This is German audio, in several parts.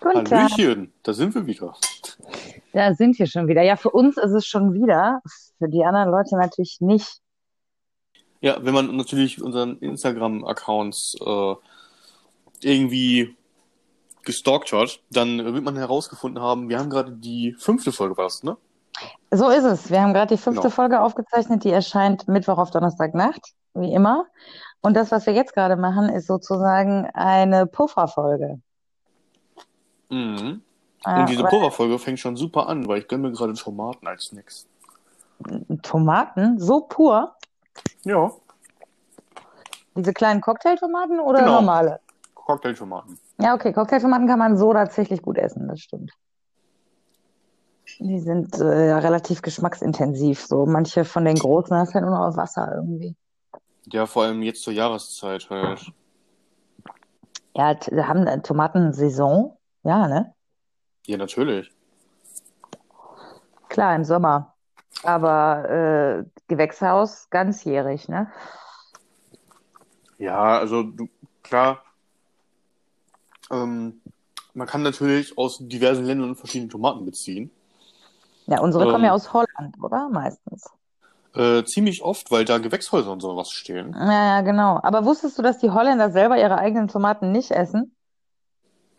Guten Tag. Hallöchen, da sind wir wieder. Da sind wir schon wieder. Ja, für uns ist es schon wieder, für die anderen Leute natürlich nicht. Ja, wenn man natürlich unseren Instagram-Accounts äh, irgendwie gestalkt hat, dann wird man herausgefunden haben, wir haben gerade die fünfte Folge was, ne? So ist es. Wir haben gerade die fünfte Genau. Folge aufgezeichnet, die erscheint Mittwoch auf Donnerstagnacht, wie immer. Und das, was wir jetzt gerade machen, ist sozusagen eine Pufferfolge. Mhm. Ja, Und diese Pulverfolge fängt schon super an, weil ich gönne mir gerade Tomaten als Snacks. Tomaten, so pur, Ja, diese kleinen Cocktailtomaten oder genau. normale? Cocktailtomaten. Ja, okay, Cocktailtomaten kann man so tatsächlich gut essen, das stimmt. Die sind äh, ja relativ geschmacksintensiv. So manche von den großen hast halt nur noch Wasser irgendwie. Ja, vor allem jetzt zur Jahreszeit halt. Ja, haben eine Tomatensaison. Ja, ne? Ja, natürlich. Klar, im Sommer. Aber äh, Gewächshaus ganzjährig, ne? Ja, also du, klar, ähm, man kann natürlich aus diversen Ländern verschiedene Tomaten beziehen. Ja, unsere kommen ja Ähm, aus Holland, oder? Meistens. äh, ziemlich oft, weil da Gewächshäuser und sowas stehen. Ja, ja, genau. Aber wusstest du, dass die Holländer selber ihre eigenen Tomaten nicht essen?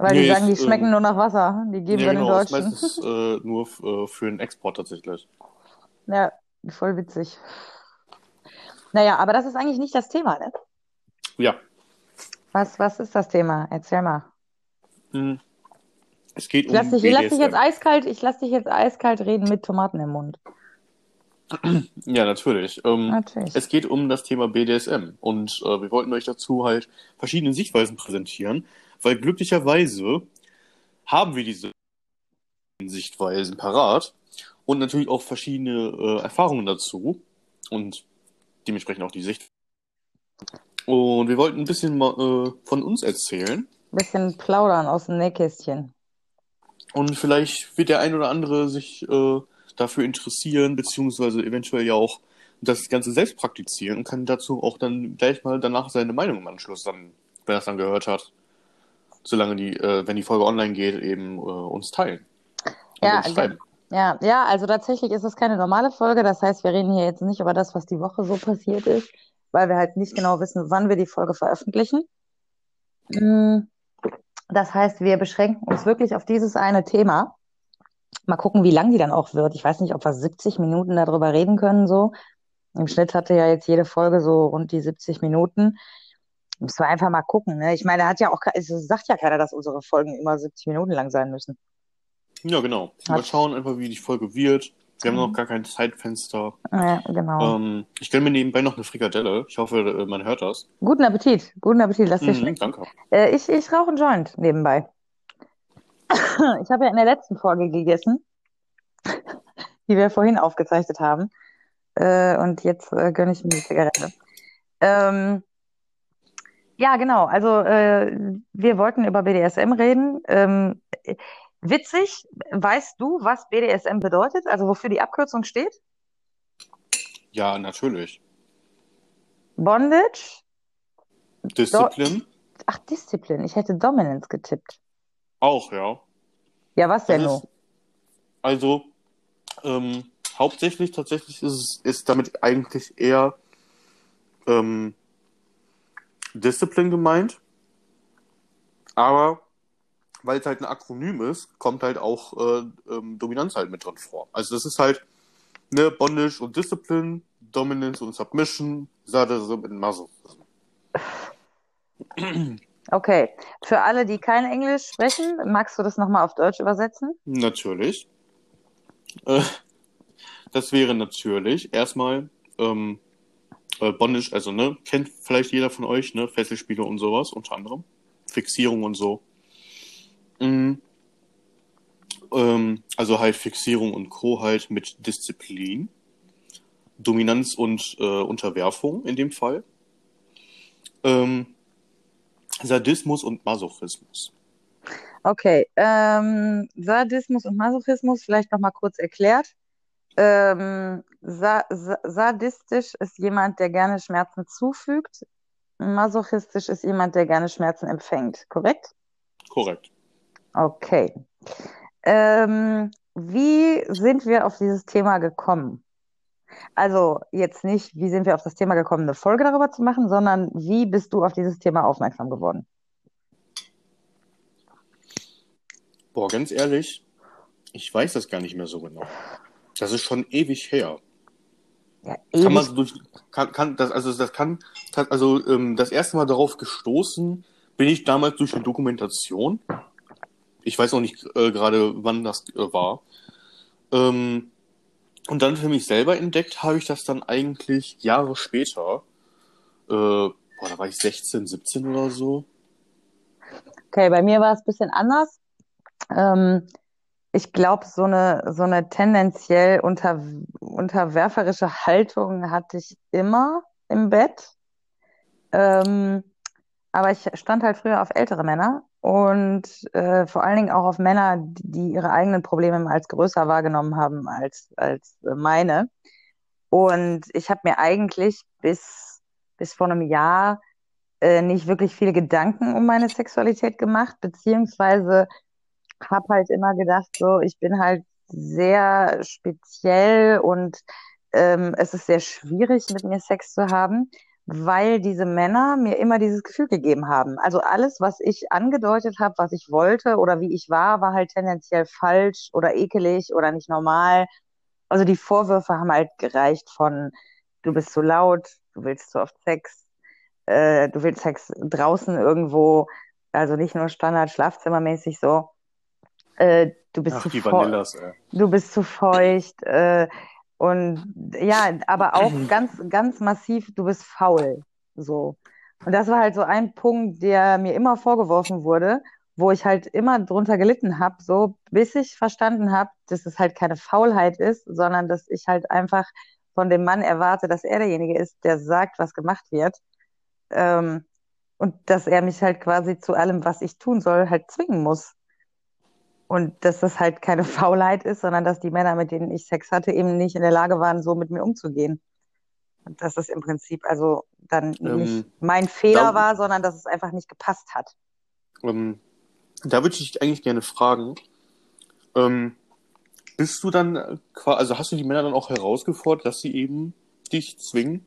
Weil die Nee, sagen, die ist, schmecken ähm, nur nach Wasser. Die geben wir den genau, ist Deutschen. meistens äh, nur äh, für den Export tatsächlich. Ja, voll witzig. Naja, aber das ist eigentlich nicht das Thema, ne? Ja, Was, was ist das Thema? Erzähl mal. hm, es geht Ich um dich, ich lass dich jetzt eiskalt, ich lass dich jetzt eiskalt reden mit Tomaten im Mund. Ja, natürlich. Ähm, Natürlich. es geht um das Thema BDSM und äh, wir wollten euch dazu halt verschiedene Sichtweisen präsentieren, weil glücklicherweise haben wir diese Sichtweisen parat und natürlich auch verschiedene äh, Erfahrungen dazu und dementsprechend auch die Sicht. Und wir wollten ein bisschen mal, äh, von uns erzählen Bisschen plaudern aus dem Nähkästchen. und vielleicht wird der ein oder andere sich äh, dafür interessieren, beziehungsweise eventuell ja auch das Ganze selbst praktizieren und kann dazu auch dann gleich mal danach seine Meinung im Anschluss dann, wenn er es dann gehört hat, solange die, äh, wenn die Folge online geht, eben äh, uns teilen und Ja, uns schreiben. ja, ja, also tatsächlich ist es keine normale Folge. Das heißt, wir reden hier jetzt nicht über das, was die Woche so passiert ist, weil wir halt nicht genau wissen, wann wir die Folge veröffentlichen. Mm, Das heißt, wir beschränken uns wirklich auf dieses eine Thema. Mal gucken, wie lang die dann auch wird. Ich weiß nicht, ob wir 70 Minuten darüber reden können, so. Im Schnitt hatte ja jetzt jede Folge so rund die 70 Minuten. Müssen wir einfach mal gucken, ne? Ich meine, da hat ja auch, es sagt ja keiner, dass unsere Folgen immer 70 Minuten lang sein müssen. Ja, genau. Mal Hat, schauen einfach, wie die Folge wird. Wir haben noch gar kein Zeitfenster. ja, genau. Ähm, ich gönne mir nebenbei noch eine Frikadelle. Ich hoffe, äh, man hört das. Guten Appetit, guten Appetit, lass dir Mhm, schmecken. danke. Äh, ich, ich rauche einen Joint nebenbei. Ich habe ja in der letzten Folge gegessen, die wir vorhin aufgezeichnet haben. Äh, und jetzt äh, gönne ich mir die Zigarette. Ähm, ja, genau. Also äh, wir wollten über BDSM reden. Ähm, äh, witzig, weißt du, was BDSM bedeutet? Also wofür die Abkürzung steht? Ja, natürlich. Bondage? Do Disziplin Ach, Disziplin. Ich hätte Dominance getippt. auch, ja. Ja, was denn nun? also ähm, hauptsächlich tatsächlich ist es ist damit eigentlich eher ähm, Disziplin gemeint, aber weil es halt ein Akronym ist, kommt halt auch äh, ähm, Dominanz halt mit drin vor. Also das ist halt ne Bondage und Disziplin, Dominance und Submission, Sadism und Masochism. Okay. Für alle, die kein Englisch sprechen, magst du das nochmal auf Deutsch übersetzen? Natürlich. Äh, das wäre natürlich erstmal ähm, äh, Bondage, also ne, kennt vielleicht jeder von euch, ne, Fesselspiele und sowas, unter anderem. Fixierung und so. Mm, ähm, also halt Fixierung und Co. halt mit Disziplin. Dominanz und äh, Unterwerfung in dem Fall. Ähm, Sadismus und Masochismus. Okay. Ähm, Sadismus und Masochismus vielleicht nochmal kurz erklärt. Ähm, sa sa sadistisch ist jemand, der gerne Schmerzen zufügt. Masochistisch ist jemand, der gerne Schmerzen empfängt. Korrekt? Korrekt. Okay. Ähm, wie sind wir auf dieses Thema gekommen? Also jetzt nicht, wie sind wir auf das Thema gekommen, eine Folge darüber zu machen, sondern wie bist du auf dieses Thema aufmerksam geworden? Boah, ganz ehrlich, ich weiß das gar nicht mehr so genau. Das ist schon ewig her. Ja, Kann man ewig. durch, kann, kann, das, also das kann, also ähm, das erste Mal darauf gestoßen bin ich damals durch eine Dokumentation. Ich weiß auch nicht äh, gerade, wann das äh, war. Ähm, und dann für mich selber entdeckt habe ich das dann eigentlich Jahre später. Äh, boah, da war ich 16, 17 oder so. Okay, bei mir war es ein bisschen anders. Ähm, ich glaube, so eine, so eine tendenziell unter, unterwerferische Haltung hatte ich immer im Bett. Ähm, aber ich stand halt früher auf ältere Männer und äh, vor allen Dingen auch auf Männer, die ihre eigenen Probleme als größer wahrgenommen haben als, als äh, meine. Und ich habe mir eigentlich bis, bis vor einem Jahr äh, nicht wirklich viele Gedanken um meine Sexualität gemacht, beziehungsweise habe halt immer gedacht, so, ich bin halt sehr speziell und ähm, es ist sehr schwierig, mit mir Sex zu haben, weil diese Männer mir immer dieses Gefühl gegeben haben. Also alles, was ich angedeutet habe, was ich wollte oder wie ich war, war halt tendenziell falsch oder ekelig oder nicht normal. Also die Vorwürfe haben halt gereicht von, du bist zu laut, du willst zu oft Sex, äh, du willst Sex draußen irgendwo, also nicht nur Standard Schlafzimmermäßig so äh, du bist Ach, zu die feu Vanillas, ey. du bist zu feucht, äh, und ja, aber auch ganz, ganz massiv, du bist faul, so. Und das war halt so ein Punkt, der mir immer vorgeworfen wurde, wo ich halt immer drunter gelitten habe, so bis ich verstanden habe, dass es halt keine Faulheit ist, sondern dass ich halt einfach von dem Mann erwarte, dass er derjenige ist, der sagt, was gemacht wird. Ähm, und dass er mich halt quasi zu allem, was ich tun soll, halt zwingen muss. Und dass das halt keine Faulheit ist, sondern dass die Männer, mit denen ich Sex hatte, eben nicht in der Lage waren, so mit mir umzugehen. Und dass es im Prinzip also dann nicht Ähm, mein Fehler da, war, sondern dass es einfach nicht gepasst hat. ähm, da würde ich dich eigentlich gerne fragen, ähm, bist du dann, äh, qua- also hast du die Männer dann auch herausgefordert, dass sie eben dich zwingen?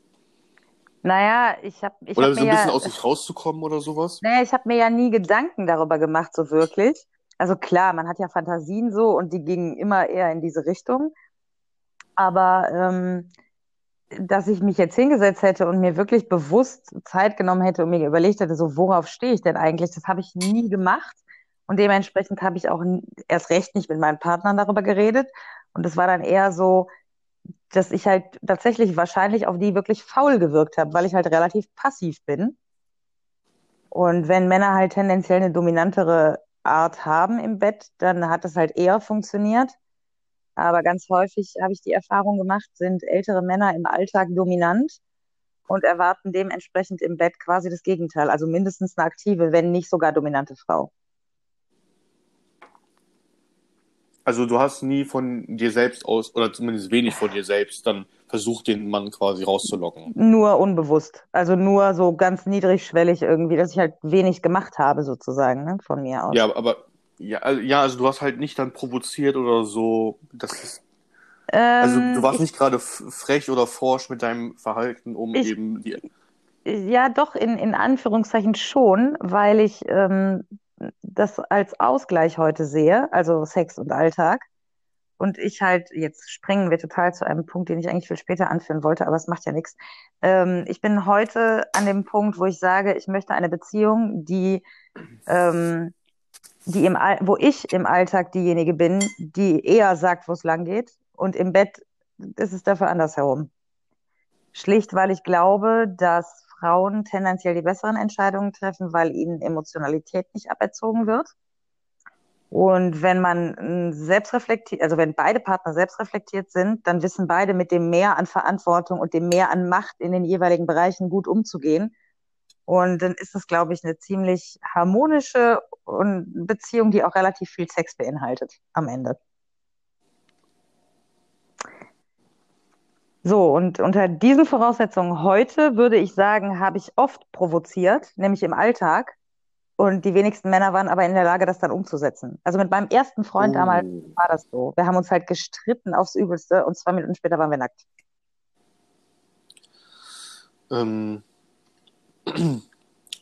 Naja, ich habe ich Oder hab so mir ein bisschen ja, aus sich rauszukommen oder sowas? naja, ich habe mir ja nie Gedanken darüber gemacht, so wirklich. Also klar, man hat ja Fantasien so und die gingen immer eher in diese Richtung. Aber ähm, dass ich mich jetzt hingesetzt hätte und mir wirklich bewusst Zeit genommen hätte und mir überlegt hätte, so worauf stehe ich denn eigentlich, das habe ich nie gemacht. Und dementsprechend habe ich auch erst recht nicht mit meinen Partnern darüber geredet. Und es war dann eher so, dass ich halt tatsächlich wahrscheinlich auf die wirklich faul gewirkt habe, weil ich halt relativ passiv bin. Und wenn Männer halt tendenziell eine dominantere Art haben im Bett, dann hat das halt eher funktioniert. Aber ganz häufig habe ich die Erfahrung gemacht, sind ältere Männer im Alltag dominant und erwarten dementsprechend im Bett quasi das Gegenteil. Also mindestens eine aktive, wenn nicht sogar dominante Frau. Also du hast nie von dir selbst aus, oder zumindest wenig von dir selbst, dann versucht, den Mann quasi rauszulocken. Nur unbewusst. Also nur so ganz niedrigschwellig irgendwie, dass ich halt wenig gemacht habe, sozusagen, ne, von mir aus. Ja, aber ja, also, ja, also du hast halt nicht dann provoziert oder so. Das ist, also du Ähm, warst ich, nicht gerade frech oder forsch mit deinem Verhalten, um ich, eben die. ja, doch in, in Anführungszeichen schon, weil ich ähm, das als Ausgleich heute sehe, also Sex und Alltag. Und ich halt, jetzt springen wir total zu einem Punkt, den ich eigentlich viel später anführen wollte, aber es macht ja nichts. Ähm, ich bin heute an dem Punkt, wo ich sage, ich möchte eine Beziehung, die, ähm, die im, All- wo ich im Alltag diejenige bin, die eher sagt, wo es lang geht. Und im Bett ist es dafür andersherum. Schlicht, weil ich glaube, dass Frauen tendenziell die besseren Entscheidungen treffen, weil ihnen Emotionalität nicht aberzogen wird. Und wenn man selbst reflektiert, also wenn beide Partner selbst reflektiert sind, dann wissen beide mit dem Mehr an Verantwortung und dem Mehr an Macht in den jeweiligen Bereichen gut umzugehen. Und dann ist das, glaube ich, eine ziemlich harmonische Beziehung, die auch relativ viel Sex beinhaltet am Ende. So, und unter diesen Voraussetzungen heute würde ich sagen, habe ich oft provoziert, nämlich im Alltag. Und die wenigsten Männer waren aber in der Lage, das dann umzusetzen. Also mit meinem ersten Freund damals Oh. war das so. Wir haben uns halt gestritten aufs Übelste und zwei Minuten später waren wir nackt. Ähm,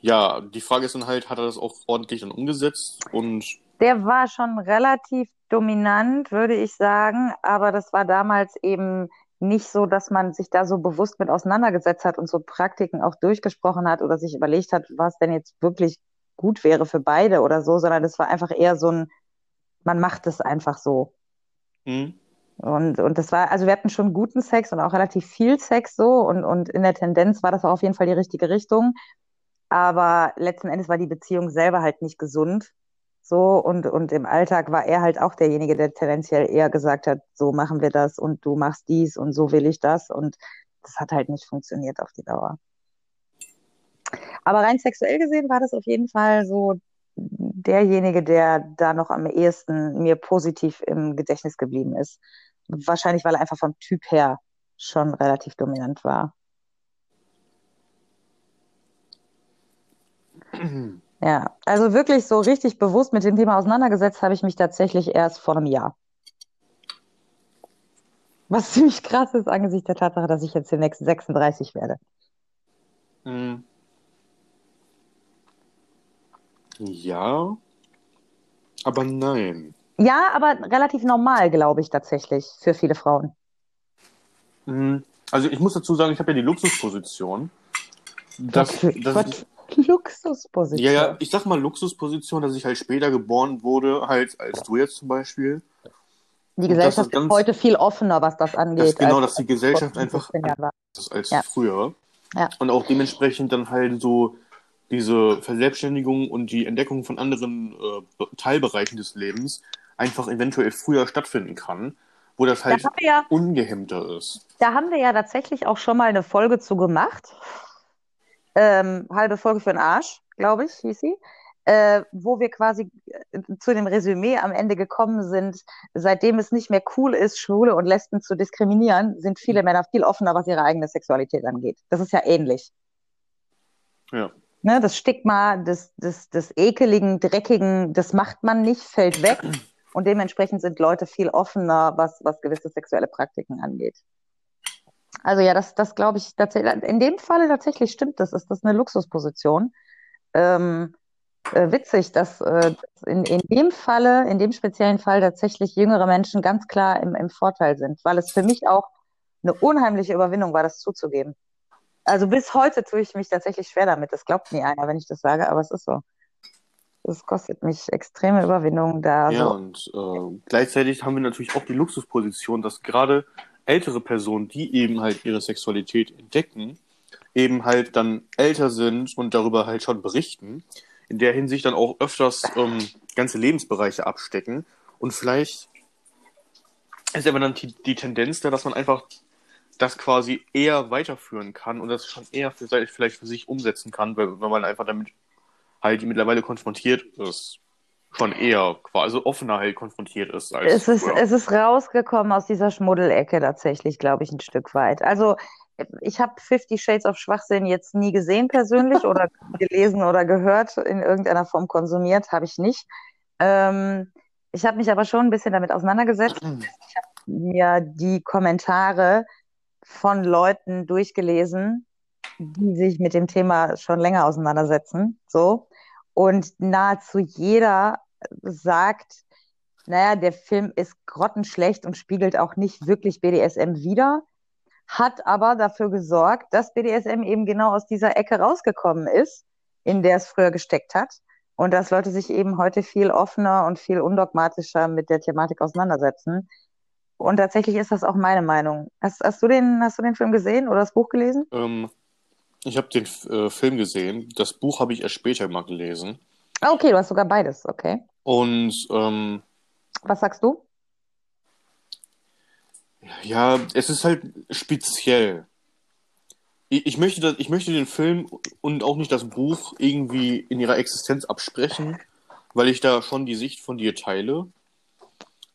ja, die Frage ist dann halt, hat er das auch ordentlich dann umgesetzt? Und Der war schon relativ dominant, würde ich sagen, aber das war damals eben nicht so, dass man sich da so bewusst mit auseinandergesetzt hat und so Praktiken auch durchgesprochen hat oder sich überlegt hat, was denn jetzt wirklich gut wäre für beide oder so, sondern das war einfach eher so ein, man macht es einfach so. hm, Und, und das war, also wir hatten schon guten Sex und auch relativ viel Sex so und, und in der Tendenz war das auch auf jeden Fall die richtige Richtung. Aber letzten Endes war die Beziehung selber halt nicht gesund. So und, und im Alltag war er halt auch derjenige, der tendenziell eher gesagt hat, so machen wir das und du machst dies und so will ich das. Und das hat halt nicht funktioniert auf die Dauer. Aber rein sexuell gesehen war das auf jeden Fall so derjenige, der da noch am ehesten mir positiv im Gedächtnis geblieben ist. Wahrscheinlich, weil er einfach vom Typ her schon relativ dominant war. Ja, also wirklich so richtig bewusst mit dem Thema auseinandergesetzt habe ich mich tatsächlich erst vor einem Jahr. Was ziemlich krass ist angesichts der Tatsache, dass ich jetzt demnächst 36 werde. hm. Ja, aber nein. Ja, aber relativ normal, glaube ich tatsächlich, für viele Frauen. Hm, Also ich muss dazu sagen, ich habe ja die Luxusposition, dass, für, dass ich, Luxusposition. ja, ja, ich sag mal Luxusposition, dass ich halt später geboren wurde, halt als du jetzt zum Beispiel. Die das Gesellschaft ist ganz, heute viel offener, was das angeht, genau, als dass die Gesellschaft 10, einfach 15 Jahren war. anders ist als Ja, früher ja. und auch dementsprechend dann halt so diese Verselbstständigung und die Entdeckung von anderen äh, Teilbereichen des Lebens einfach eventuell früher stattfinden kann, wo das Da halt wir ja, ungehemmter ist. da haben wir ja tatsächlich auch schon mal eine Folge zu gemacht. Ähm, halbe Folge für den Arsch, glaube ich, hieß sie. Äh, wo wir quasi äh, zu dem Resümee am Ende gekommen sind, seitdem es nicht mehr cool ist, Schwule und Lesben zu diskriminieren, sind viele Männer viel offener, was ihre eigene Sexualität angeht. Das ist ja ähnlich. Ja. Ne, das Stigma des, des, des ekeligen, dreckigen, das macht man nicht, fällt weg. Und dementsprechend sind Leute viel offener, was, was gewisse sexuelle Praktiken angeht. Also ja, das, das glaube ich tatsächlich, in dem Falle tatsächlich stimmt das, ist das eine Luxusposition. Ähm, äh, witzig, dass, äh, in, in dem Falle, in dem speziellen Fall tatsächlich jüngere Menschen ganz klar im, im Vorteil sind, weil es für mich auch eine unheimliche Überwindung war, das zuzugeben. Also bis heute tue ich mich tatsächlich schwer damit. Das glaubt nie einer, wenn ich das sage, aber es ist so. Es kostet mich extreme Überwindung, da Ja, so. und äh, gleichzeitig haben wir natürlich auch die Luxusposition, dass gerade ältere Personen, die eben halt ihre Sexualität entdecken, eben halt dann älter sind und darüber halt schon berichten, in der Hinsicht dann auch öfters ähm, ganze Lebensbereiche abstecken. Und vielleicht ist aber dann die, die Tendenz da, dass man einfach das quasi eher weiterführen kann und das schon eher für, vielleicht für sich umsetzen kann, weil, weil man einfach damit halt mittlerweile konfrontiert ist. Schon eher quasi offener halt konfrontiert ist als Es ist, früher. es ist rausgekommen aus dieser Schmuddelecke tatsächlich, glaube ich, ein Stück weit. Also ich habe Fifty Shades of Schwachsinn jetzt nie gesehen persönlich oder gelesen oder gehört, in irgendeiner Form konsumiert, habe ich nicht. Ähm, ich habe mich aber schon ein bisschen damit auseinandergesetzt. Ich habe mir die Kommentare von Leuten durchgelesen, die sich mit dem Thema schon länger auseinandersetzen. So. Und nahezu jeder sagt, naja, der Film ist grottenschlecht und spiegelt auch nicht wirklich BDSM wider, hat aber dafür gesorgt, dass BDSM eben genau aus dieser Ecke rausgekommen ist, in der es früher gesteckt hat. Und dass Leute sich eben heute viel offener und viel undogmatischer mit der Thematik auseinandersetzen. Und tatsächlich ist das auch meine Meinung. Hast, hast du den, hast du den Film gesehen oder das Buch gelesen? Ähm, ich habe den äh, Film gesehen. Das Buch habe ich erst später mal gelesen. Ah, okay, du hast sogar beides, okay. Und ähm, Was sagst du? ja, es ist halt speziell. Ich, ich möchte das, ich möchte den Film und auch nicht das Buch irgendwie in ihrer Existenz absprechen, weil ich da schon die Sicht von dir teile.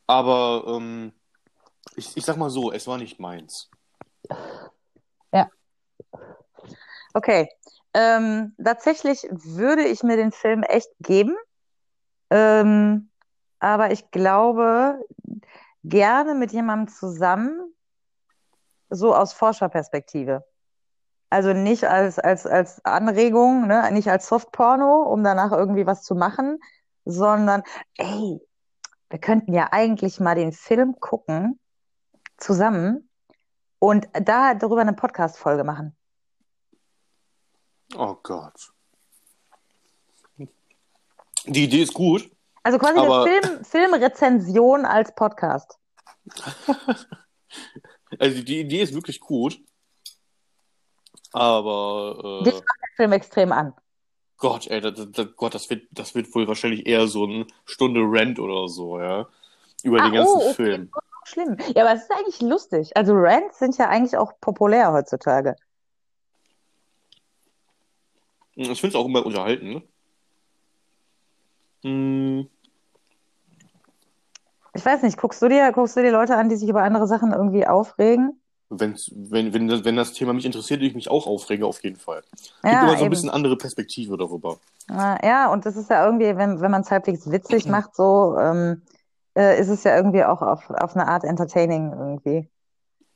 Aber ähm, ich, ich sag mal so, es war nicht meins. Ja. Okay. Ähm, tatsächlich würde ich mir den Film echt geben. Ähm, aber ich glaube, gerne mit jemandem zusammen, so aus Forscherperspektive. Also nicht als, als, als Anregung, ne? nicht als Softporno, um danach irgendwie was zu machen, sondern, ey, wir könnten ja eigentlich mal den Film gucken, zusammen, und da darüber eine Podcast-Folge machen. Oh Gott. Die Idee ist gut. Also quasi Aber- eine Film, Filmrezension als Podcast. Also die Idee ist wirklich gut. Aber Dich äh, macht der Film extrem an. Gott, ey, das, das, Gott, das wird, das wird wohl wahrscheinlich eher so eine Stunde Rant oder so, ja. Über den Ah, ganzen oh, okay. Film. Schlimm. Ja, aber es ist eigentlich lustig. Also Rants sind ja eigentlich auch populär heutzutage. Ich finde es auch immer unterhalten. Hm, Ich weiß nicht, guckst du dir, guckst du dir Leute an, die sich über andere Sachen irgendwie aufregen? wenn's, wenn, wenn, das- wenn das Thema mich interessiert, ich mich auch aufregen, auf jeden Fall. Gibt Ja, immer so ein eben. bisschen andere Perspektive darüber. Ja, und das ist ja irgendwie, wenn, wenn man es halbwegs witzig macht, so, ähm, äh, ist es ja irgendwie auch auf, auf eine Art entertaining irgendwie.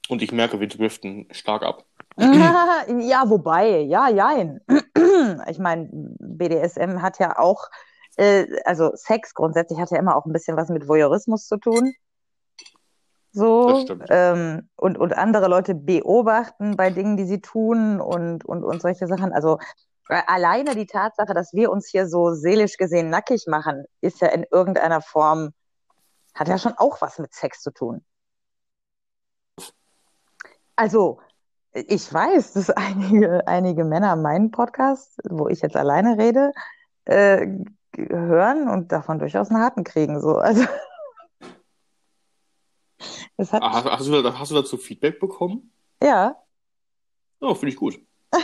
Und ich merke, wir driften stark ab. Ja, wobei, ja, jein. Ich meine, BDSM hat ja auch, äh, also Sex grundsätzlich hat ja immer auch ein bisschen was mit Voyeurismus zu tun. So, ähm, und, und andere Leute beobachten bei Dingen, die sie tun und, und, und solche Sachen. Also äh, alleine die Tatsache, dass wir uns hier so seelisch gesehen nackig machen, ist ja in irgendeiner Form, hat ja schon auch was mit Sex zu tun. Also, ich weiß, dass einige, einige Männer meinen Podcast, wo ich jetzt alleine rede, äh, hören und davon durchaus einen harten kriegen. So. Also, es hat, Ah, Hast, hast, du, hast du dazu Feedback bekommen? ja, Oh, finde ich gut.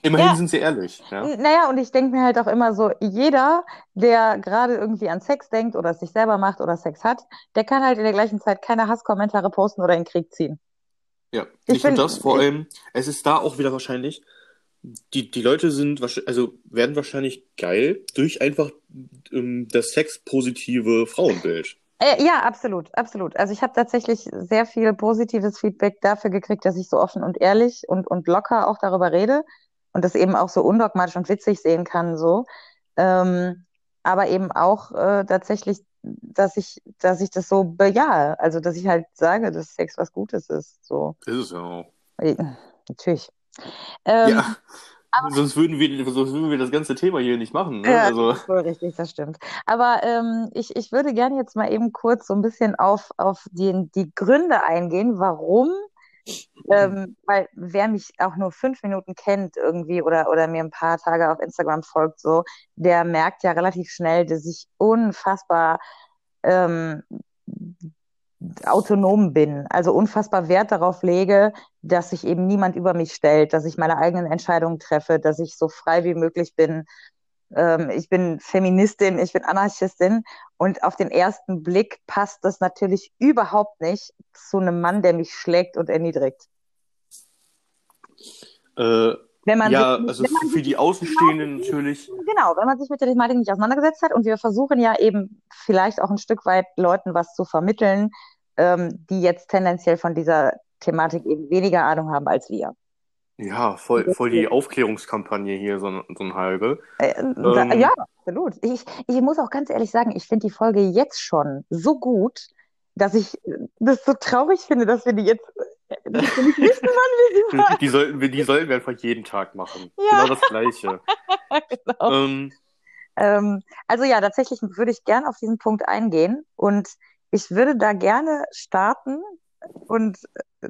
Immerhin Ja. sind sie ehrlich. Ja? Naja, und ich denke mir halt auch immer so, jeder, der gerade irgendwie an Sex denkt oder es sich selber macht oder Sex hat, der kann halt in der gleichen Zeit keine Hasskommentare posten oder in den Krieg ziehen. Ja, Ich ich finde find- das vor allem, es ist da auch wieder wahrscheinlich, die, die Leute sind, also werden wahrscheinlich geil durch einfach ähm, das sexpositive Frauenbild. Äh, ja, absolut, absolut. Also ich habe tatsächlich sehr viel positives Feedback dafür gekriegt, dass ich so offen und ehrlich und, und locker auch darüber rede und das eben auch so undogmatisch und witzig sehen kann, so. Ähm, aber eben auch äh, tatsächlich, dass ich, dass ich das so bejahe. Also dass ich halt sage, dass Sex was Gutes ist. So. Ist es ja auch. Äh, Natürlich. Ähm, ja, sonst würden wir, sonst würden wir das ganze Thema hier nicht machen. Ne? Ja, Also, das ist wohl richtig, das stimmt. Aber ähm, ich, ich würde gerne jetzt mal eben kurz so ein bisschen auf, auf die, die Gründe eingehen, warum, ähm, weil wer mich auch nur fünf Minuten kennt irgendwie oder, oder mir ein paar Tage auf Instagram folgt, so, der merkt ja relativ schnell, dass ich unfassbar ähm, autonom bin, also unfassbar Wert darauf lege, dass sich eben niemand über mich stellt, dass ich meine eigenen Entscheidungen treffe, dass ich so frei wie möglich bin. Ähm, ich bin Feministin, ich bin Anarchistin und auf den ersten Blick passt das natürlich überhaupt nicht zu einem Mann, der mich schlägt und erniedrigt. äh, Wenn man ja, sich, also man für die Außenstehenden natürlich, Genau, wenn man sich mit der Thematik nicht auseinandergesetzt hat und wir versuchen ja eben vielleicht auch ein Stück weit Leuten was zu vermitteln, ähm, die jetzt tendenziell von dieser Thematik eben weniger Ahnung haben als wir. ja, voll, voll die Aufklärungskampagne hier, so, ein- so ein halbe. Äh, Ähm. ja, absolut. Ich, ich muss auch ganz ehrlich sagen, ich finde die Folge jetzt schon so gut, dass ich das so traurig finde, dass wir die jetzt äh, nicht wissen, wann wir sie machen. Die sollten wir, die sollten wir einfach jeden Tag machen. Ja. Genau das Gleiche. Genau. Ähm, Ähm, also ja, tatsächlich würde ich gern auf diesen Punkt eingehen und ich würde da gerne starten und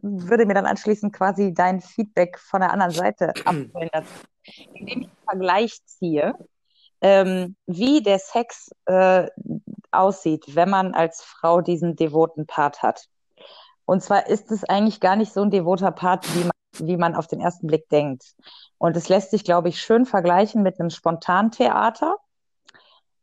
würde mir dann anschließend quasi dein Feedback von der anderen Seite abholen, indem ich einen Vergleich ziehe, ähm, wie der Sex äh, aussieht, wenn man als Frau diesen devoten Part hat. Und zwar ist es eigentlich gar nicht so ein devoter Part, wie man, wie man auf den ersten Blick denkt. Und es lässt sich, glaube ich, schön vergleichen mit einem Spontantheater,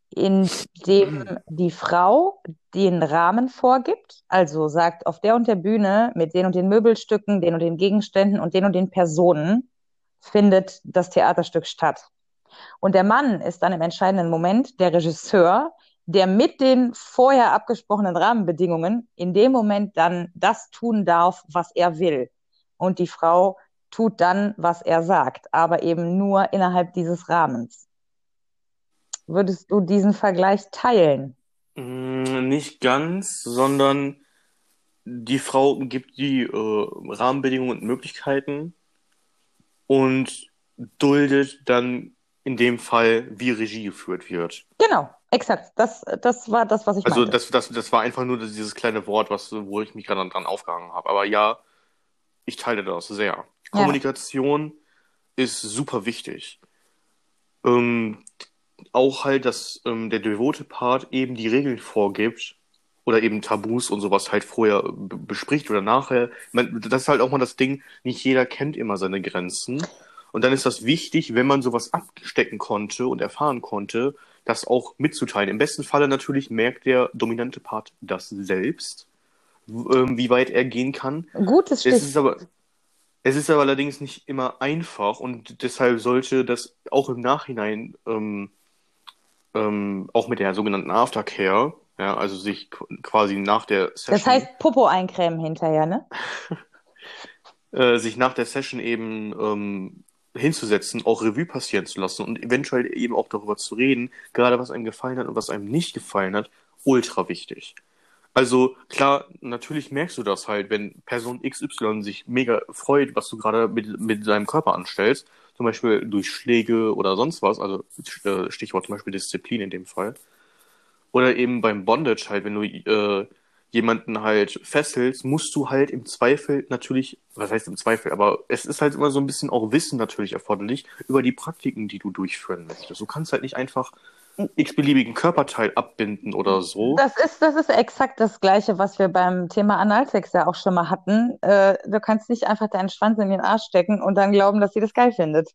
in dem die Frau den Rahmen vorgibt, also sagt, auf der und der Bühne mit den und den Möbelstücken, den und den Gegenständen und den und den Personen findet das Theaterstück statt. Und der Mann ist dann im entscheidenden Moment der Regisseur, der mit den vorher abgesprochenen Rahmenbedingungen in dem Moment dann das tun darf, was er will. Und die Frau tut dann, was er sagt, aber eben nur innerhalb dieses Rahmens. Würdest du diesen Vergleich teilen? Mm, Nicht ganz, sondern die Frau gibt die äh, Rahmenbedingungen und Möglichkeiten und duldet dann in dem Fall, wie Regie geführt wird. Genau, exakt. Das, das war das, was ich Also meinte. das, das, das war einfach nur dieses kleine Wort, was, wo ich mich gerade dran aufgehangen habe. Aber ja, ich teile das sehr. Kommunikation ist super wichtig. Ähm, auch halt, dass ähm, der devote Part eben die Regeln vorgibt oder eben Tabus und sowas halt vorher bespricht oder nachher. Mein, das ist halt auch mal das Ding, nicht jeder kennt immer seine Grenzen. Und dann ist das wichtig, wenn man sowas abstecken konnte und erfahren konnte, das auch mitzuteilen. Im besten Falle natürlich merkt der dominante Part das selbst, ähm, wie weit er gehen kann. Gutes Es Stichwort. ist aber, es ist aber allerdings nicht immer einfach und deshalb sollte das auch im Nachhinein, ähm, ähm, auch mit der sogenannten Aftercare, ja, also sich qu- quasi nach der Session, Das heißt Popo eincremen hinterher, ne? äh, sich nach der Session eben ähm, hinzusetzen, auch Revue passieren zu lassen und eventuell eben auch darüber zu reden, gerade was einem gefallen hat und was einem nicht gefallen hat, ultra wichtig. Also klar, natürlich merkst du das halt, wenn Person XY sich mega freut, was du gerade mit, mit seinem Körper anstellst, zum Beispiel durch Schläge oder sonst was, also äh, Stichwort zum Beispiel Disziplin in dem Fall. Oder eben beim Bondage halt, wenn du äh, jemanden halt fesselst, musst du halt im Zweifel natürlich, was heißt im Zweifel, aber es ist halt immer so ein bisschen auch Wissen natürlich erforderlich über die Praktiken, die du durchführen möchtest. Du kannst halt nicht einfach x-beliebigen Körperteil abbinden oder so. Das ist, das ist exakt das Gleiche, was wir beim Thema Analsex ja auch schon mal hatten. Äh, du kannst nicht einfach deinen Schwanz in den Arsch stecken und dann glauben, dass sie das geil findet.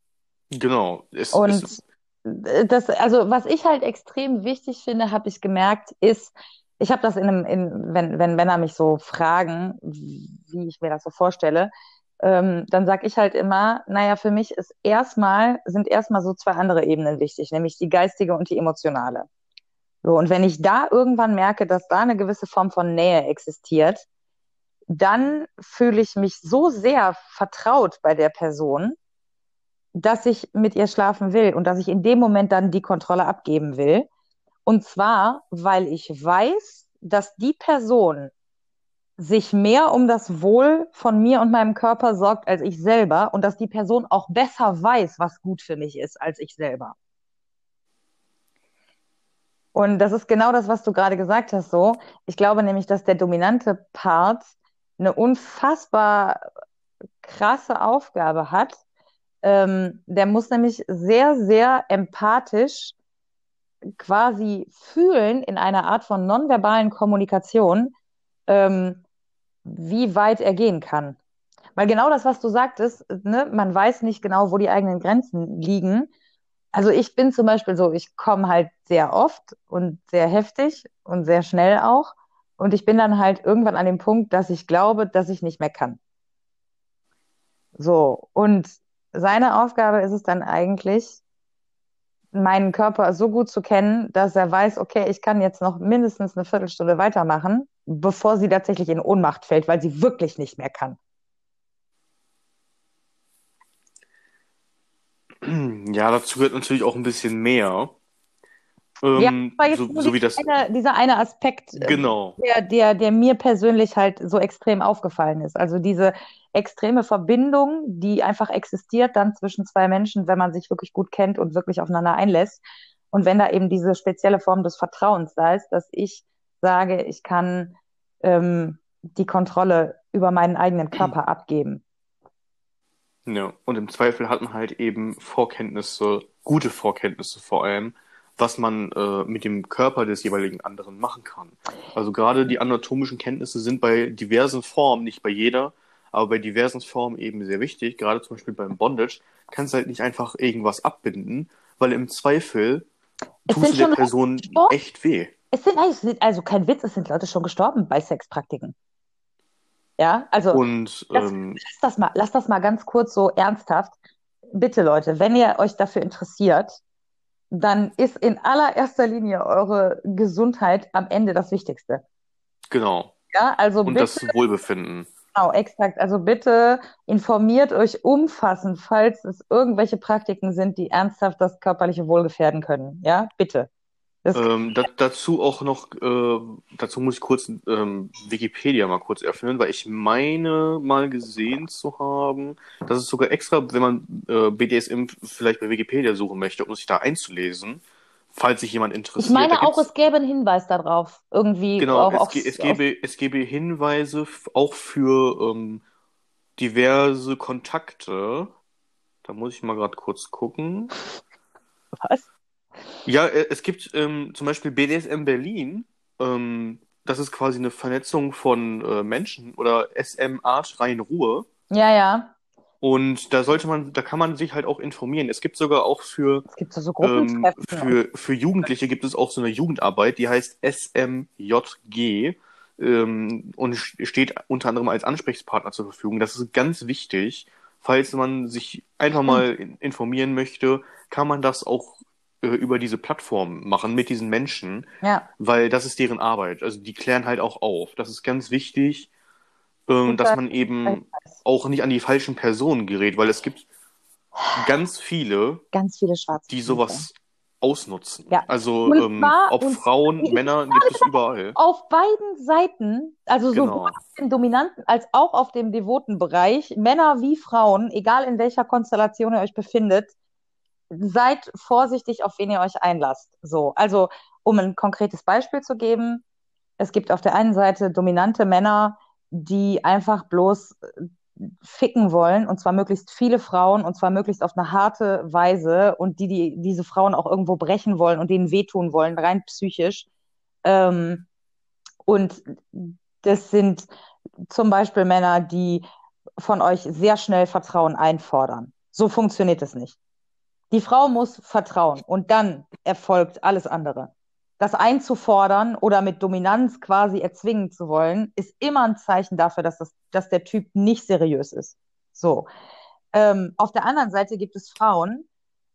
Genau. Es, Und es, das, also was ich halt extrem wichtig finde, habe ich gemerkt, ist, ich habe das in einem, in, wenn, wenn Männer mich so fragen, wie ich mir das so vorstelle, ähm, dann sage ich halt immer, naja, für mich ist erstmal, sind erstmal so zwei andere Ebenen wichtig, nämlich die geistige und die emotionale. So, und wenn ich da irgendwann merke, dass da eine gewisse Form von Nähe existiert, dann fühle ich mich so sehr vertraut bei der Person, dass ich mit ihr schlafen will und dass ich in dem Moment dann die Kontrolle abgeben will. Und zwar, weil ich weiß, dass die Person sich mehr um das Wohl von mir und meinem Körper sorgt als ich selber und dass die Person auch besser weiß, was gut für mich ist, als ich selber. Und das ist genau das, was du gerade gesagt hast, so. Ich glaube nämlich, dass der dominante Part eine unfassbar krasse Aufgabe hat. Ähm, der muss nämlich sehr, sehr empathisch quasi fühlen in einer Art von nonverbalen Kommunikation, ähm, wie weit er gehen kann. Weil genau das, was du sagtest, ne, man weiß nicht genau, wo die eigenen Grenzen liegen. Also ich bin zum Beispiel so, ich komme halt sehr oft und sehr heftig und sehr schnell auch. Und ich bin dann halt irgendwann an dem Punkt, dass ich glaube, dass ich nicht mehr kann. So, und seine Aufgabe ist es dann eigentlich, meinen Körper so gut zu kennen, dass er weiß, okay, ich kann jetzt noch mindestens eine Viertelstunde weitermachen, bevor sie tatsächlich in Ohnmacht fällt, weil sie wirklich nicht mehr kann. ja, dazu gehört natürlich auch ein bisschen mehr. Ja, Ähm, aber jetzt so, so wie dieser das, eine, dieser eine Aspekt, äh, genau. der, der, der mir persönlich halt so extrem aufgefallen ist. Also diese extreme Verbindung, die einfach existiert dann zwischen zwei Menschen, wenn man sich wirklich gut kennt und wirklich aufeinander einlässt. Und wenn da eben diese spezielle Form des Vertrauens da ist, dass ich sage, ich kann ähm, die Kontrolle über meinen eigenen Körper abgeben. Ja, und im Zweifel hat man halt eben Vorkenntnisse, gute Vorkenntnisse vor allem, was man äh, mit dem Körper des jeweiligen anderen machen kann. Also gerade die anatomischen Kenntnisse sind bei diversen Formen, nicht bei jeder, aber bei diversen Formen eben sehr wichtig. Gerade zum Beispiel beim Bondage kannst du halt nicht einfach irgendwas abbinden, weil im Zweifel Es tust du der Person echt weh. Es sind, sind also kein Witz, es sind Leute schon gestorben bei Sexpraktiken. Ja, also Und Das- ähm, lass das mal, lass das mal ganz kurz so ernsthaft. bitte Leute, wenn ihr euch dafür interessiert, dann ist in allererster Linie eure Gesundheit am Ende das Wichtigste. Genau. Ja, also Und bitte, das Wohlbefinden. genau, exakt. Also bitte informiert euch umfassend, falls es irgendwelche Praktiken sind, die ernsthaft das körperliche Wohl gefährden können. Ja, bitte. Ähm, da, dazu auch noch, äh, dazu muss ich kurz ähm, Wikipedia mal kurz öffnen, weil ich meine mal gesehen zu haben, dass es sogar extra, wenn man äh, BDSM vielleicht bei Wikipedia suchen möchte, um sich da einzulesen, falls sich jemand ich interessiert. meine Da auch, es gäbe einen Hinweis darauf. Irgendwie genau, auch, es, ge- es auf, gäbe, es gäbe Hinweise auch für ähm, diverse Kontakte. Da muss ich mal gerade kurz gucken. was? Ja, äh, es gibt ähm, zum Beispiel BDSM Berlin. Ähm, das ist quasi eine Vernetzung von äh, Menschen oder SM Art Rein Ruhe. Ja, ja. Und da sollte man, da kann man sich halt auch informieren. Es gibt sogar auch für, Es gibt so, ähm, für, für Jugendliche gibt es auch so eine Jugendarbeit, die heißt SMJG ähm, und steht unter anderem als Ansprechpartner zur Verfügung. Das ist ganz wichtig. Falls man sich einfach mal in- informieren möchte, kann man das auch über diese Plattform machen mit diesen Menschen, ja, weil das ist deren Arbeit. Also die klären halt auch auf. Das ist ganz wichtig, ähm, dass man eben auch nicht an die falschen Personen gerät, weil es gibt ganz viele, ganz viele schwarze die sowas ausnutzen. Ja. Also ähm, ob Frauen, Männer, gibt es überall. Auf beiden Seiten, also Genau. sowohl auf dem dominanten als auch auf dem devoten Bereich, Männer wie Frauen, egal in welcher Konstellation ihr euch befindet, seid vorsichtig, auf wen ihr euch einlasst. So, also um ein konkretes Beispiel zu geben, es gibt auf der einen Seite dominante Männer, die einfach bloß äh, ficken wollen, und zwar möglichst viele Frauen, und zwar möglichst auf eine harte Weise, und die, die diese Frauen auch irgendwo brechen wollen und denen wehtun wollen, rein psychisch. Ähm, und das sind zum Beispiel Männer, die von euch sehr schnell Vertrauen einfordern. So funktioniert es nicht. Die Frau muss vertrauen und dann erfolgt alles andere. Das einzufordern oder mit Dominanz quasi erzwingen zu wollen, ist immer ein Zeichen dafür, dass, das, dass der Typ nicht seriös ist. So. Ähm, auf der anderen Seite gibt es Frauen,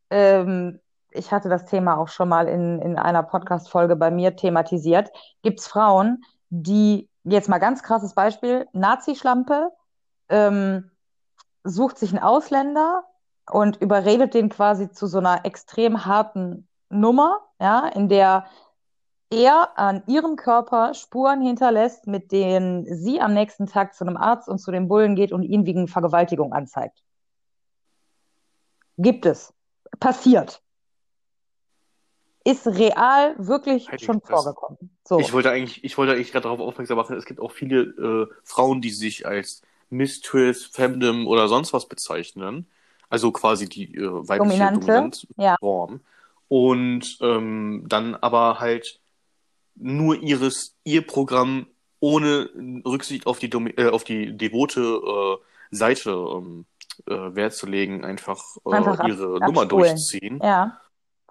ähm, ich hatte das Thema auch schon mal in, in einer Podcast-Folge bei mir thematisiert, gibt es Frauen, die, jetzt mal ganz krasses Beispiel, Nazi-Schlampe, ähm, sucht sich einen Ausländer und überredet den quasi zu so einer extrem harten Nummer, ja, in der er an ihrem Körper Spuren hinterlässt, mit denen sie am nächsten Tag zu einem Arzt und zu den Bullen geht und ihn wegen Vergewaltigung anzeigt. Gibt es. Passiert. Ist real wirklich Heilige schon vorgekommen. So. Ich wollte eigentlich, ich wollte eigentlich gerade darauf aufmerksam machen, es gibt auch viele äh, Frauen, die sich als Mistress, Femdom oder sonst was bezeichnen. Also quasi die äh, weibliche Dominante, ja. Dominanzform. Und ähm, dann aber halt nur ihres, ihr Programm ohne Rücksicht auf die, Domi äh, auf die devote äh, Seite ähm, äh, Wert zu legen, einfach, äh, Einfach ab- ihre Nummer abspulen. durchziehen. Ja.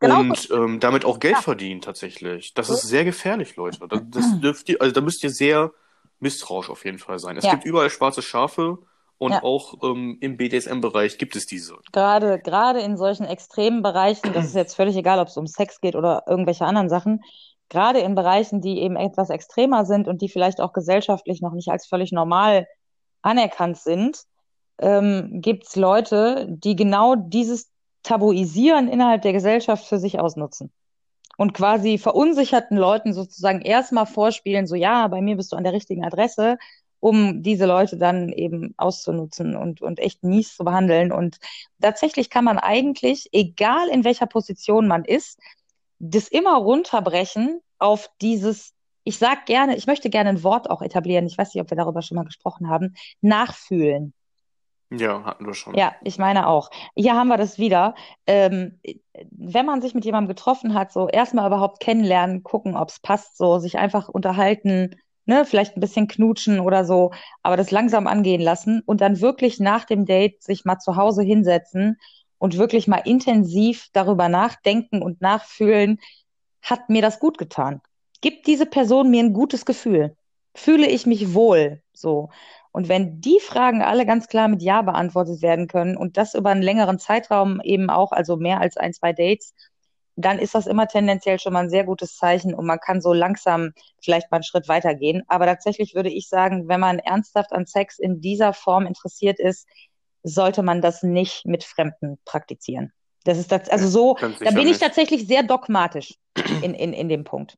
Genau. Und ähm, damit auch Geld Ja. verdienen tatsächlich. Das ist sehr gefährlich, Leute. Das, das dürft ihr, also da müsst ihr sehr misstrauisch auf jeden Fall sein. Es Ja. gibt überall schwarze Schafe und Ja. auch ähm, im BDSM-Bereich gibt es diese. Gerade, gerade in solchen extremen Bereichen, das ist jetzt völlig egal, ob es um Sex geht oder irgendwelche anderen Sachen, gerade in Bereichen, die eben etwas extremer sind und die vielleicht auch gesellschaftlich noch nicht als völlig normal anerkannt sind, ähm, gibt es Leute, die genau dieses Tabuisieren innerhalb der Gesellschaft für sich ausnutzen. Und quasi verunsicherten Leuten sozusagen erstmal vorspielen, so ja, bei mir bist du an der richtigen Adresse, um diese Leute dann eben auszunutzen und, und echt mies zu behandeln. Und tatsächlich kann man eigentlich, egal in welcher Position man ist, das immer runterbrechen auf dieses, ich sag gerne, ich möchte gerne ein Wort auch etablieren, ich weiß nicht, ob wir darüber schon mal gesprochen haben, nachfühlen. Ja, hatten wir schon. Ja, ich meine auch. Hier haben wir das wieder. Ähm, wenn man sich mit jemandem getroffen hat, so erstmal überhaupt kennenlernen, gucken, ob es passt, so sich einfach unterhalten, ne, vielleicht ein bisschen knutschen oder so, aber das langsam angehen lassen und dann wirklich nach dem Date sich mal zu Hause hinsetzen und wirklich mal intensiv darüber nachdenken und nachfühlen, hat mir das gut getan? Gibt diese Person mir ein gutes Gefühl? Fühle ich mich wohl? So. Und wenn die Fragen alle ganz klar mit Ja beantwortet werden können und das über einen längeren Zeitraum eben auch, also mehr als ein, zwei Dates, dann ist das immer tendenziell schon mal ein sehr gutes Zeichen und man kann so langsam vielleicht mal einen Schritt weitergehen. Aber tatsächlich würde ich sagen, wenn man ernsthaft an Sex in dieser Form interessiert ist, sollte man das nicht mit Fremden praktizieren. Das ist das, also so, da bin ich tatsächlich sehr dogmatisch in, in, in dem Punkt.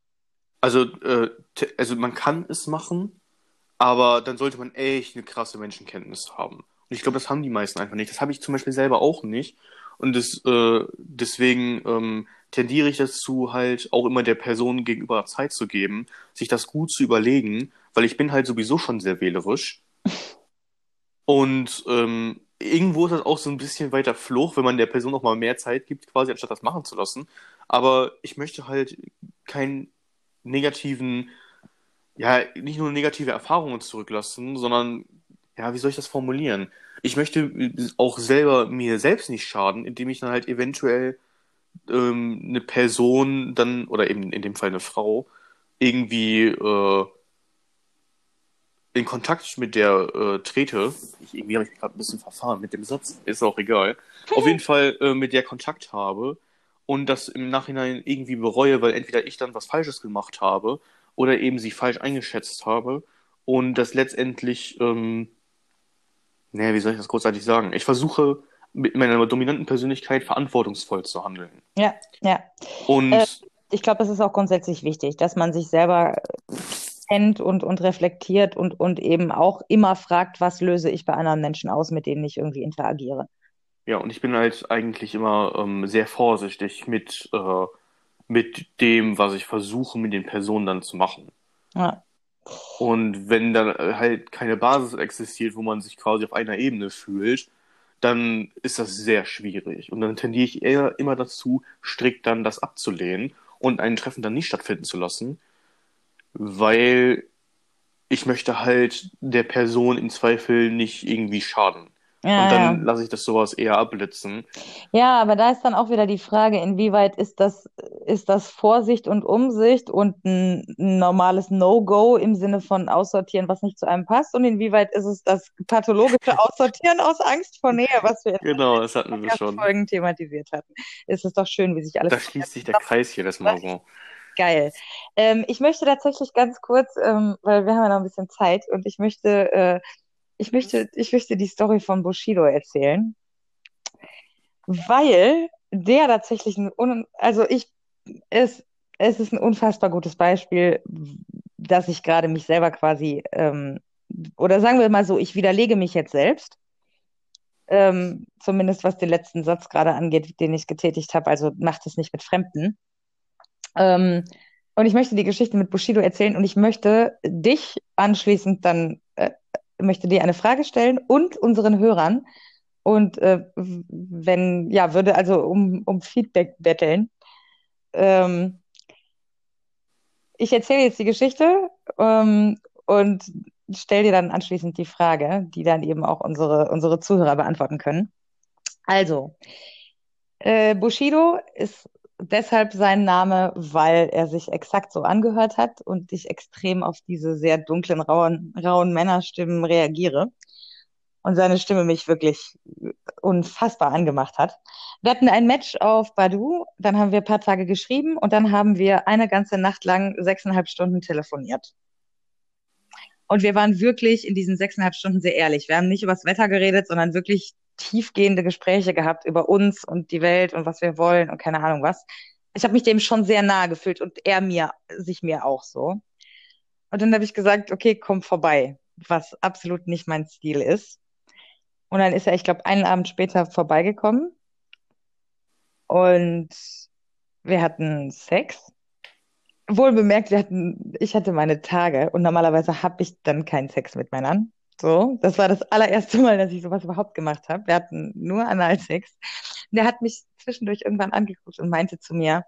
Also, äh, also man kann es machen, aber dann sollte man echt eine krasse Menschenkenntnis haben. Und ich glaube, das haben die meisten einfach nicht. Das habe ich zum Beispiel selber auch nicht. Und das, äh, deswegen ähm, tendiere ich dazu, halt auch immer der Person gegenüber Zeit zu geben, sich das gut zu überlegen, weil ich bin halt sowieso schon sehr wählerisch. Und ähm, irgendwo ist das auch so ein bisschen weiter Fluch, wenn man der Person auch mal mehr Zeit gibt, quasi, anstatt das machen zu lassen. Aber ich möchte halt keinen negativen, ja, nicht nur negative Erfahrungen zurücklassen, sondern, ja, wie soll ich das formulieren? Ich möchte auch selber mir selbst nicht schaden, indem ich dann halt eventuell ähm, eine Person dann, oder eben in dem Fall eine Frau, irgendwie äh, in Kontakt mit der äh, trete. Ich, irgendwie habe ich gerade ein bisschen verfahren mit dem Satz, ist auch egal. Auf jeden Fall äh, mit der Kontakt habe und das im Nachhinein irgendwie bereue, weil entweder ich dann was Falsches gemacht habe oder eben sie falsch eingeschätzt habe und das letztendlich, ähm, naja, wie soll ich das großartig sagen? Ich versuche mit meiner dominanten Persönlichkeit verantwortungsvoll zu handeln. Ja, ja. Und äh, ich glaube, es ist auch grundsätzlich wichtig, dass man sich selber kennt und, und reflektiert und, und eben auch immer fragt, was löse ich bei anderen Menschen aus, mit denen ich irgendwie interagiere. Ja, und ich bin halt eigentlich immer ähm, sehr vorsichtig mit, äh, mit dem, was ich versuche, mit den Personen dann zu machen. Ja. Und wenn dann halt keine Basis existiert, wo man sich quasi auf einer Ebene fühlt, dann ist das sehr schwierig. Und dann tendiere ich eher immer dazu, strikt dann das abzulehnen und ein Treffen dann nicht stattfinden zu lassen, weil ich möchte halt der Person im Zweifel nicht irgendwie schaden. Ja, und dann ja. lasse ich das sowas eher abblitzen. Ja, aber da ist dann auch wieder die Frage, inwieweit ist das, ist das Vorsicht und Umsicht und ein, normales No-Go im Sinne von Aussortieren, was nicht zu einem passt? Und inwieweit ist es das pathologische Aussortieren aus Angst vor Nähe, was wir genau, das hatten wir schon. Folgen thematisiert hatten? Ist es doch schön, wie sich alles. Da schließt sich der Kreis hier das so. Geil. Ähm, ich möchte tatsächlich ganz kurz, ähm, weil wir haben ja noch ein bisschen Zeit und ich möchte äh, ich möchte, ich möchte die Story von Bushido erzählen, weil der tatsächlich ein, un, also ich, es, es ist ein unfassbar gutes Beispiel, dass ich gerade mich selber quasi, ähm, oder sagen wir mal so, ich widerlege mich jetzt selbst, ähm, zumindest was den letzten Satz gerade angeht, den ich getätigt habe, also macht es nicht mit Fremden. Ähm, und ich möchte die Geschichte mit Bushido erzählen und ich möchte dich anschließend dann möchte dir eine Frage stellen und unseren Hörern. Und äh, wenn, ja, würde also um, um Feedback betteln. Ähm, ich erzähle jetzt die Geschichte ähm, und stelle dir dann anschließend die Frage, die dann eben auch unsere, unsere Zuhörer beantworten können. Also, äh, Bushido ist deshalb sein Name, weil er sich exakt so angehört hat und ich extrem auf diese sehr dunklen, rauen, rauen Männerstimmen reagiere. Und seine Stimme mich wirklich unfassbar angemacht hat. Wir hatten ein Match auf Badu, dann haben wir ein paar Tage geschrieben und dann haben wir eine ganze Nacht lang sechseinhalb Stunden telefoniert. Und wir waren wirklich in diesen sechseinhalb Stunden sehr ehrlich. Wir haben nicht über das Wetter geredet, sondern wirklich tiefgehende Gespräche gehabt über uns und die Welt und was wir wollen und keine Ahnung was. Ich habe mich dem schon sehr nahe gefühlt und er mir, sich mir auch so. Und dann habe ich gesagt, okay, komm vorbei, was absolut nicht mein Stil ist. Und dann ist er, ich glaube, einen Abend später vorbeigekommen. Und wir hatten Sex. Wohl bemerkt, wir hatten, ich hatte meine Tage und normalerweise habe ich dann keinen Sex mit Männern. So, das war das allererste Mal, dass ich sowas überhaupt gemacht habe. Wir hatten nur Analsex. Der hat mich zwischendurch irgendwann angeguckt und meinte zu mir,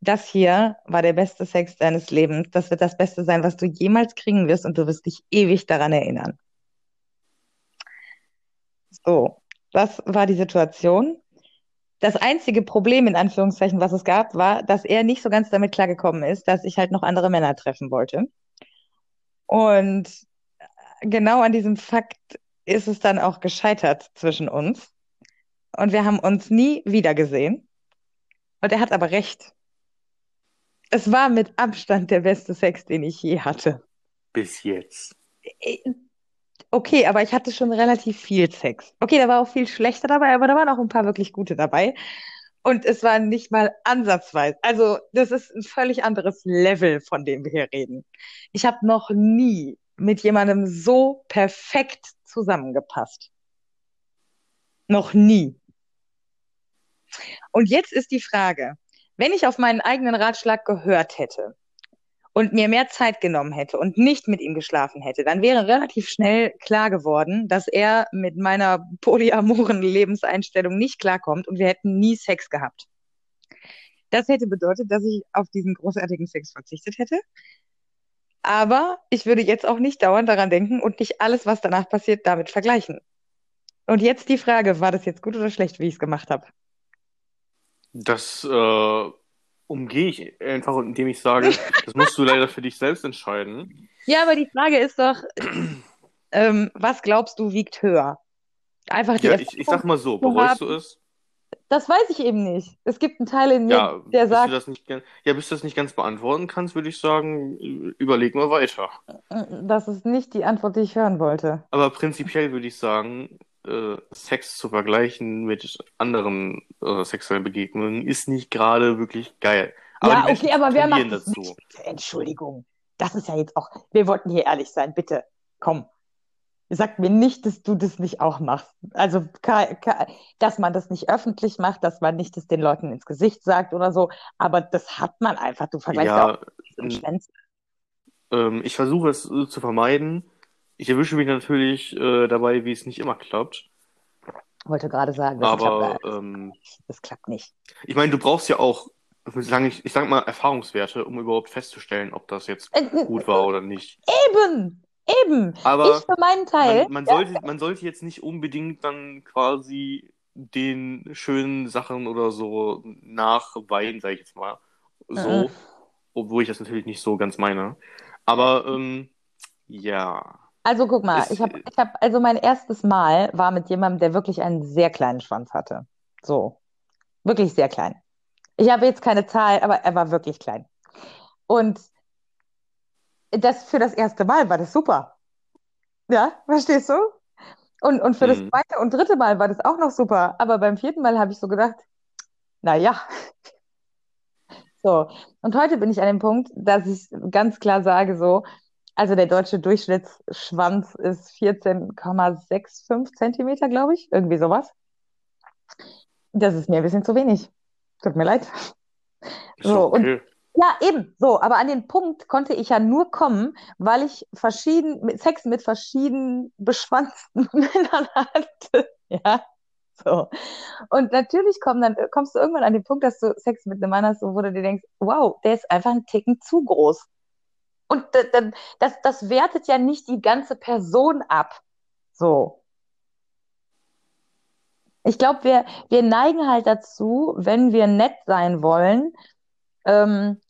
das hier war der beste Sex deines Lebens. Das wird das Beste sein, was du jemals kriegen wirst und du wirst dich ewig daran erinnern. So, das war die Situation. Das einzige Problem, in Anführungszeichen, was es gab, war, dass er nicht so ganz damit klargekommen ist, dass ich halt noch andere Männer treffen wollte. Und genau an diesem Fakt ist es dann auch gescheitert zwischen uns. Und wir haben uns nie wiedergesehen. Und er hat aber recht. Es war mit Abstand der beste Sex, den ich je hatte. Bis jetzt. Äh, Okay, aber ich hatte schon relativ viel Sex. Okay, da war auch viel schlechter dabei, aber da waren auch ein paar wirklich gute dabei. Und es war nicht mal ansatzweise. Also, das ist ein völlig anderes Level, von dem wir hier reden. Ich habe noch nie mit jemandem so perfekt zusammengepasst. Noch nie. Und jetzt ist die Frage, wenn ich auf meinen eigenen Ratschlag gehört hätte und mir mehr Zeit genommen hätte und nicht mit ihm geschlafen hätte, dann wäre relativ schnell klar geworden, dass er mit meiner polyamoren Lebenseinstellung nicht klarkommt und wir hätten nie Sex gehabt. Das hätte bedeutet, dass ich auf diesen großartigen Sex verzichtet hätte. Aber ich würde jetzt auch nicht dauernd daran denken und nicht alles, was danach passiert, damit vergleichen. Und jetzt die Frage, war das jetzt gut oder schlecht, wie ich es gemacht habe? Das äh, umgehe ich einfach, indem ich sage, das musst du leider für dich selbst entscheiden. Ja, aber die Frage ist doch, ähm, was glaubst du wiegt höher? Einfach die Ja, ich, ich sag mal so, bereust du es? Das weiß ich eben nicht. Es gibt einen Teil in mir, Ja, der bis du sagt, das nicht, ja, bis du das nicht ganz beantworten kannst, würde ich sagen, ü- überleg mal weiter. äh, das ist nicht die Antwort, die ich hören wollte. Aber prinzipiell würde ich sagen, äh, Sex zu vergleichen mit anderen äh, sexuellen Begegnungen ist nicht gerade wirklich geil. Aber ja, okay, aber wer macht das dazu. nicht? Entschuldigung. Das ist ja jetzt auch, wir wollten hier ehrlich sein, bitte. Komm. Sag mir nicht, dass du das nicht auch machst. Also, dass man das nicht öffentlich macht, dass man nicht das den Leuten ins Gesicht sagt oder so, aber das hat man einfach. Du vergleichst ja auch Schwänze. ähm, ich versuche es äh, zu vermeiden. Ich erwische mich natürlich äh, dabei, wie es nicht immer klappt. Wollte gerade sagen, das Aber klappt, ähm, das klappt nicht. ich meine, du brauchst ja auch, ich, ich sag mal, Erfahrungswerte, um überhaupt festzustellen, ob das jetzt Äh, äh, gut war oder nicht. Eben, eben. Aber Ich für meinen Teil, man, man sollte, man sollte jetzt nicht unbedingt dann quasi den schönen Sachen oder so nachweinen, sage ich jetzt mal. So, Mhm. obwohl ich das natürlich nicht so ganz meine. Aber ähm, ja. also guck mal, Es- ich habe, ich hab, also mein erstes Mal war mit jemandem, der wirklich einen sehr kleinen Schwanz hatte. So, wirklich sehr klein. Ich habe jetzt keine Zahl, aber er war wirklich klein. Und das für das erste Mal war das super. Ja, verstehst du? Und, und für das Mhm. zweite und dritte Mal war das auch noch super. Aber beim vierten Mal habe ich so gedacht, na ja. So. Und heute bin ich an dem Punkt, dass ich ganz klar sage, so, also der deutsche Durchschnittsschwanz ist 14,65 Zentimeter, glaube ich. Irgendwie sowas. Das ist mir ein bisschen zu wenig. Tut mir leid. Ist So, und okay. Ja, eben, so, aber an den Punkt konnte ich ja nur kommen, weil ich verschieden, mit Sex mit verschieden beschwanzten Männern hatte. Ja, so. Und natürlich komm dann, kommst du irgendwann an den Punkt, dass du Sex mit einem Mann hast, wo du dir denkst, wow, der ist einfach einen Ticken zu groß. Und da- dann, das, das wertet ja nicht die ganze Person ab. So. Ich glaube, wir, wir neigen halt dazu, wenn wir nett sein wollen, ähm,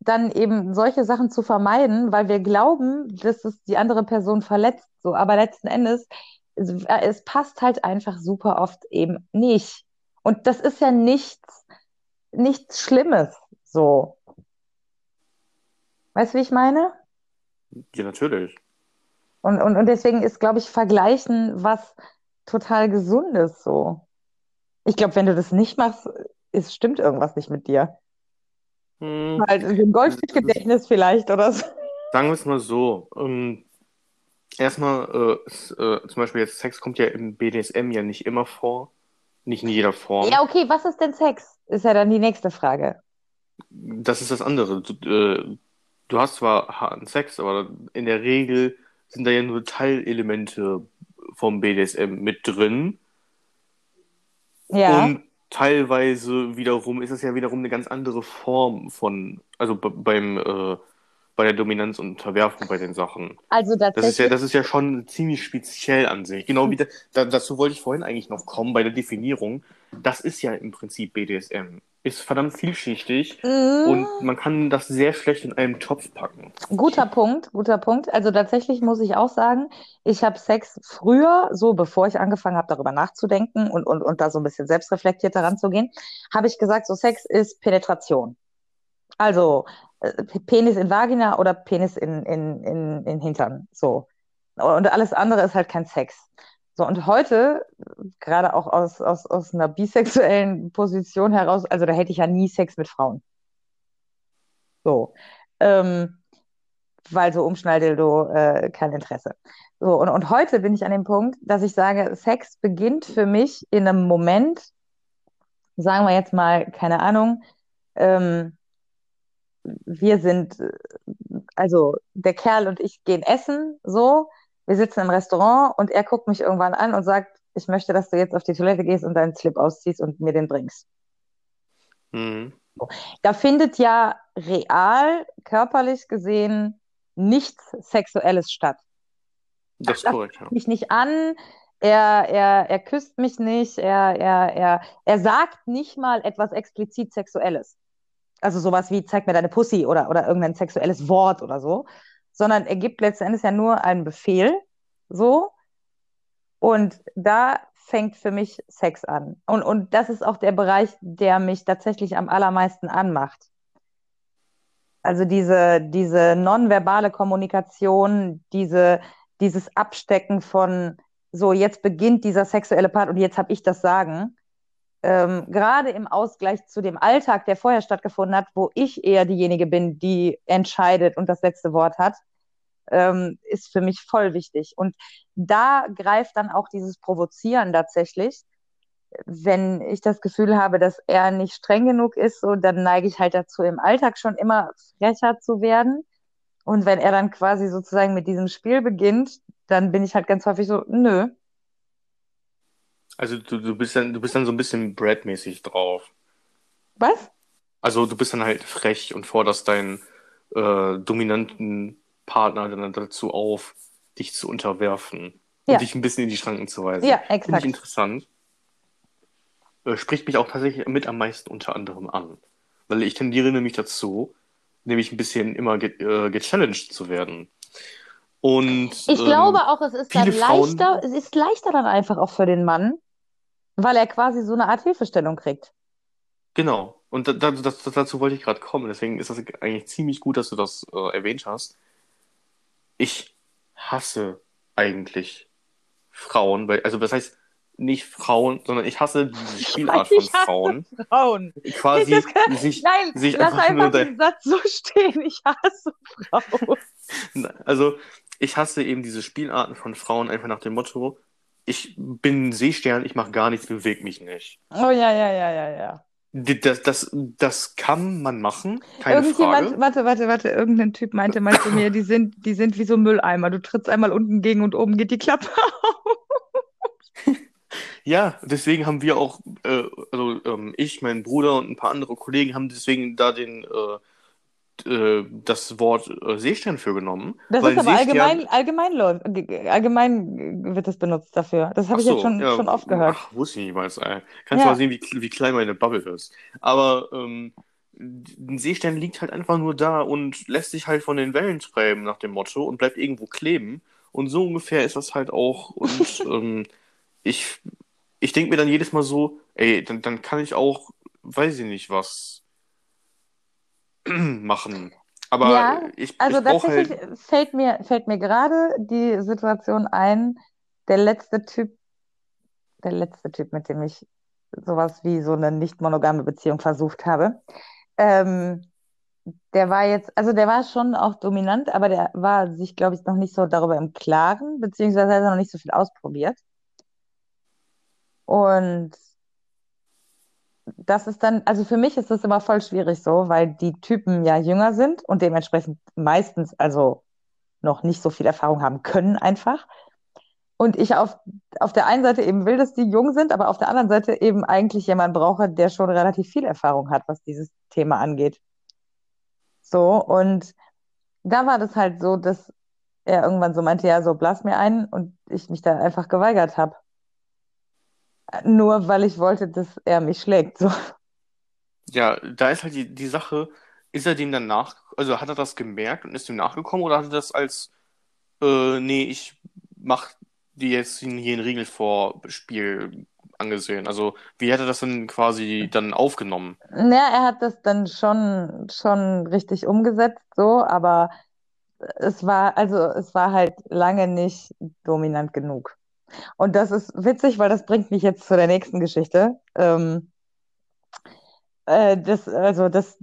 dann eben solche Sachen zu vermeiden, weil wir glauben, dass es die andere Person verletzt. So, aber letzten Endes, es, es passt halt einfach super oft eben nicht. Und das ist ja nichts, nichts Schlimmes. So. Weißt du, wie ich meine? Ja, natürlich. Und, und, und deswegen ist, glaube ich, Vergleichen was total Gesundes so. Ich glaube, wenn du das nicht machst, es stimmt irgendwas nicht mit dir. Hm, Halt ein Goldfischgedächtnis vielleicht oder so. sagen wir es mal so. Ähm, erstmal, äh, äh, zum Beispiel jetzt Sex kommt ja im BDSM ja nicht immer vor. Nicht in jeder Form. Ja, okay, was ist denn Sex? Ist ja dann die nächste Frage. Das ist das andere. Du, äh, du hast zwar harten Sex, aber in der Regel sind da ja nur Teilelemente vom BDSM mit drin. Ja. Und teilweise wiederum ist es ja wiederum eine ganz andere Form von, also beim, äh, bei der Dominanz und Unterwerfung bei den Sachen. Also Das ist ja, das ist ja schon ziemlich speziell an sich. Genau wie, da, da, dazu wollte ich vorhin eigentlich noch kommen bei der Definition. Das ist ja im Prinzip BDSM. Ist verdammt vielschichtig Mm. und man kann das sehr schlecht in einen Topf packen. Guter Punkt, guter Punkt. Also tatsächlich muss ich auch sagen, ich habe Sex früher, so bevor ich angefangen habe, darüber nachzudenken und, und, und da so ein bisschen selbstreflektiert heranzugehen, habe ich gesagt, so Sex ist Penetration. Also äh, Penis in Vagina oder Penis in, in, in, in Hintern. So. Und alles andere ist halt kein Sex. So, und heute, gerade auch aus, aus, aus einer bisexuellen Position heraus, also da hätte ich ja nie Sex mit Frauen. So. Ähm, weil so Umschnalldildo äh, kein Interesse. So, und, und heute bin ich an dem Punkt, dass ich sage, Sex beginnt für mich in einem Moment, sagen wir jetzt mal, keine Ahnung, ähm, wir sind, äh, also der Kerl und ich gehen essen, so, wir sitzen im Restaurant und er guckt mich irgendwann an und sagt, ich möchte, dass du jetzt auf die Toilette gehst und deinen Slip ausziehst und mir den bringst. Mhm. Da findet ja real, körperlich gesehen, nichts Sexuelles statt. Das ist korrekt, ja. mich nicht an, er, er, er küsst mich nicht, er, er, er, er sagt nicht mal etwas explizit Sexuelles. Also sowas wie, zeig mir deine Pussy oder, oder irgendein sexuelles Wort oder so, sondern er gibt letztendlich ja nur einen Befehl, so. Und da fängt für mich Sex an. Und, und das ist auch der Bereich, der mich tatsächlich am allermeisten anmacht. Also diese, diese nonverbale Kommunikation, diese, dieses Abstecken von, so jetzt beginnt dieser sexuelle Part und jetzt habe ich das Sagen. Ähm, gerade im Ausgleich zu dem Alltag, der vorher stattgefunden hat, wo ich eher diejenige bin, die entscheidet und das letzte Wort hat, ähm, ist für mich voll wichtig. Und da greift dann auch dieses Provozieren tatsächlich. Wenn ich das Gefühl habe, dass er nicht streng genug ist, so, dann neige ich halt dazu, im Alltag schon immer frecher zu werden. Und wenn er dann quasi sozusagen mit diesem Spiel beginnt, dann bin ich halt ganz häufig so, nö. Also du, du bist dann, du bist dann so ein bisschen Brad-mäßig drauf. Was? Also du bist dann halt frech und forderst deinen äh, dominanten Partner dann dazu auf, dich zu unterwerfen und Ja. dich ein bisschen in die Schranken zu weisen. Ja, Finde ich exakt. interessant. Äh, spricht mich auch tatsächlich mit am meisten unter anderem an. Weil ich tendiere nämlich dazu, nämlich ein bisschen immer ge äh, gechallenged zu werden. Und Ich ähm, glaube auch, es ist dann viele Frauen- leichter, es ist leichter dann einfach auch für den Mann, weil er quasi so eine Art Hilfestellung kriegt. Genau. Und da, da, das, dazu wollte ich gerade kommen. Deswegen ist das eigentlich ziemlich gut, dass du das äh, erwähnt hast. Ich hasse eigentlich Frauen, weil, also das heißt nicht Frauen, sondern ich hasse diese Spielart von Ich Frauen. Frauen. Quasi kann- sich, Nein, sich lass einfach einfach den Satz so stehen. Ich hasse Frauen. also ich hasse eben diese Spielarten von Frauen einfach nach dem Motto, ich bin ein Seestern, ich mache gar nichts, bewege mich nicht. Oh ja, ja, ja, ja, ja. Das, das, das kann man machen, keine Frage. warte, warte, warte, irgendein Typ meinte mal zu mir, die sind, die sind wie so Mülleimer. Du trittst einmal unten gegen und oben geht die Klappe auf. Ja, deswegen haben wir auch, äh, also ähm, ich, mein Bruder und ein paar andere Kollegen haben deswegen da den, äh, das Wort äh, Seestern für genommen. Das weil ist aber allgemein, allgemein, allgemein wird es benutzt dafür. Das habe ich jetzt so, schon, ja, schon oft gehört. Ach, wusste ich nicht mal. Ey. Kannst Ja. du mal sehen, wie, wie klein meine Bubble ist. Aber ähm, ein Seestern liegt halt einfach nur da und lässt sich halt von den Wellen treiben nach dem Motto und bleibt irgendwo kleben. Und so ungefähr ist das halt auch. Und ähm, ich, ich denke mir dann jedes Mal so, ey, dann, dann kann ich auch, weiß ich nicht, was machen. Aber Ja, ich, Also ich brauche tatsächlich halt. fällt mir, fällt mir gerade die Situation ein, der letzte Typ, der letzte Typ, mit dem ich sowas wie so eine nicht monogame Beziehung versucht habe, ähm, der war jetzt, also der war schon auch dominant, aber der war sich, glaube ich, noch nicht so darüber im Klaren, beziehungsweise hat er noch nicht so viel ausprobiert. Und das ist dann, also für mich ist das immer voll schwierig so, weil die Typen ja jünger sind und dementsprechend meistens also noch nicht so viel Erfahrung haben können einfach. Und ich auf, auf der einen Seite eben will, dass die jung sind, aber auf der anderen Seite eben eigentlich jemanden brauche, der schon relativ viel Erfahrung hat, was dieses Thema angeht. So, und da war das halt so, dass er irgendwann so meinte, ja, so blass mir ein und ich mich da einfach geweigert habe. Nur weil ich wollte, dass er mich schlägt. So. Ja, da ist halt die, die Sache, ist er dem dann nach, also hat er das gemerkt und ist dem nachgekommen oder hat er das als, äh, nee, ich mach die jetzt hier ein Regelvorspiel angesehen? Also, wie hat er das denn quasi dann aufgenommen? Ja, er hat das dann schon, schon richtig umgesetzt, so, aber es war, also es war halt lange nicht dominant genug. Und das ist witzig, weil das bringt mich jetzt zu der nächsten Geschichte. Ähm, äh, das, also das,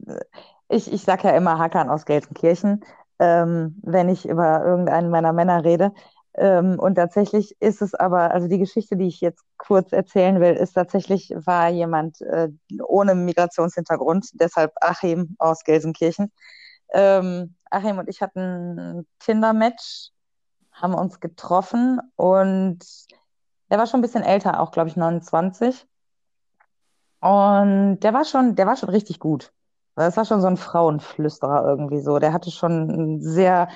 ich, ich sage ja immer Hackern aus Gelsenkirchen, ähm, wenn ich über irgendeinen meiner Männer rede. Ähm, und tatsächlich ist es aber, also die Geschichte, die ich jetzt kurz erzählen will, ist tatsächlich, war jemand äh, ohne Migrationshintergrund, deshalb Achim aus Gelsenkirchen. Ähm, Achim und ich hatten ein Tinder-Match, haben uns getroffen und er war schon ein bisschen älter, auch glaube ich 29. Und der war schon, der war schon richtig gut. Das war schon so ein Frauenflüsterer irgendwie so. Der hatte schon sehr,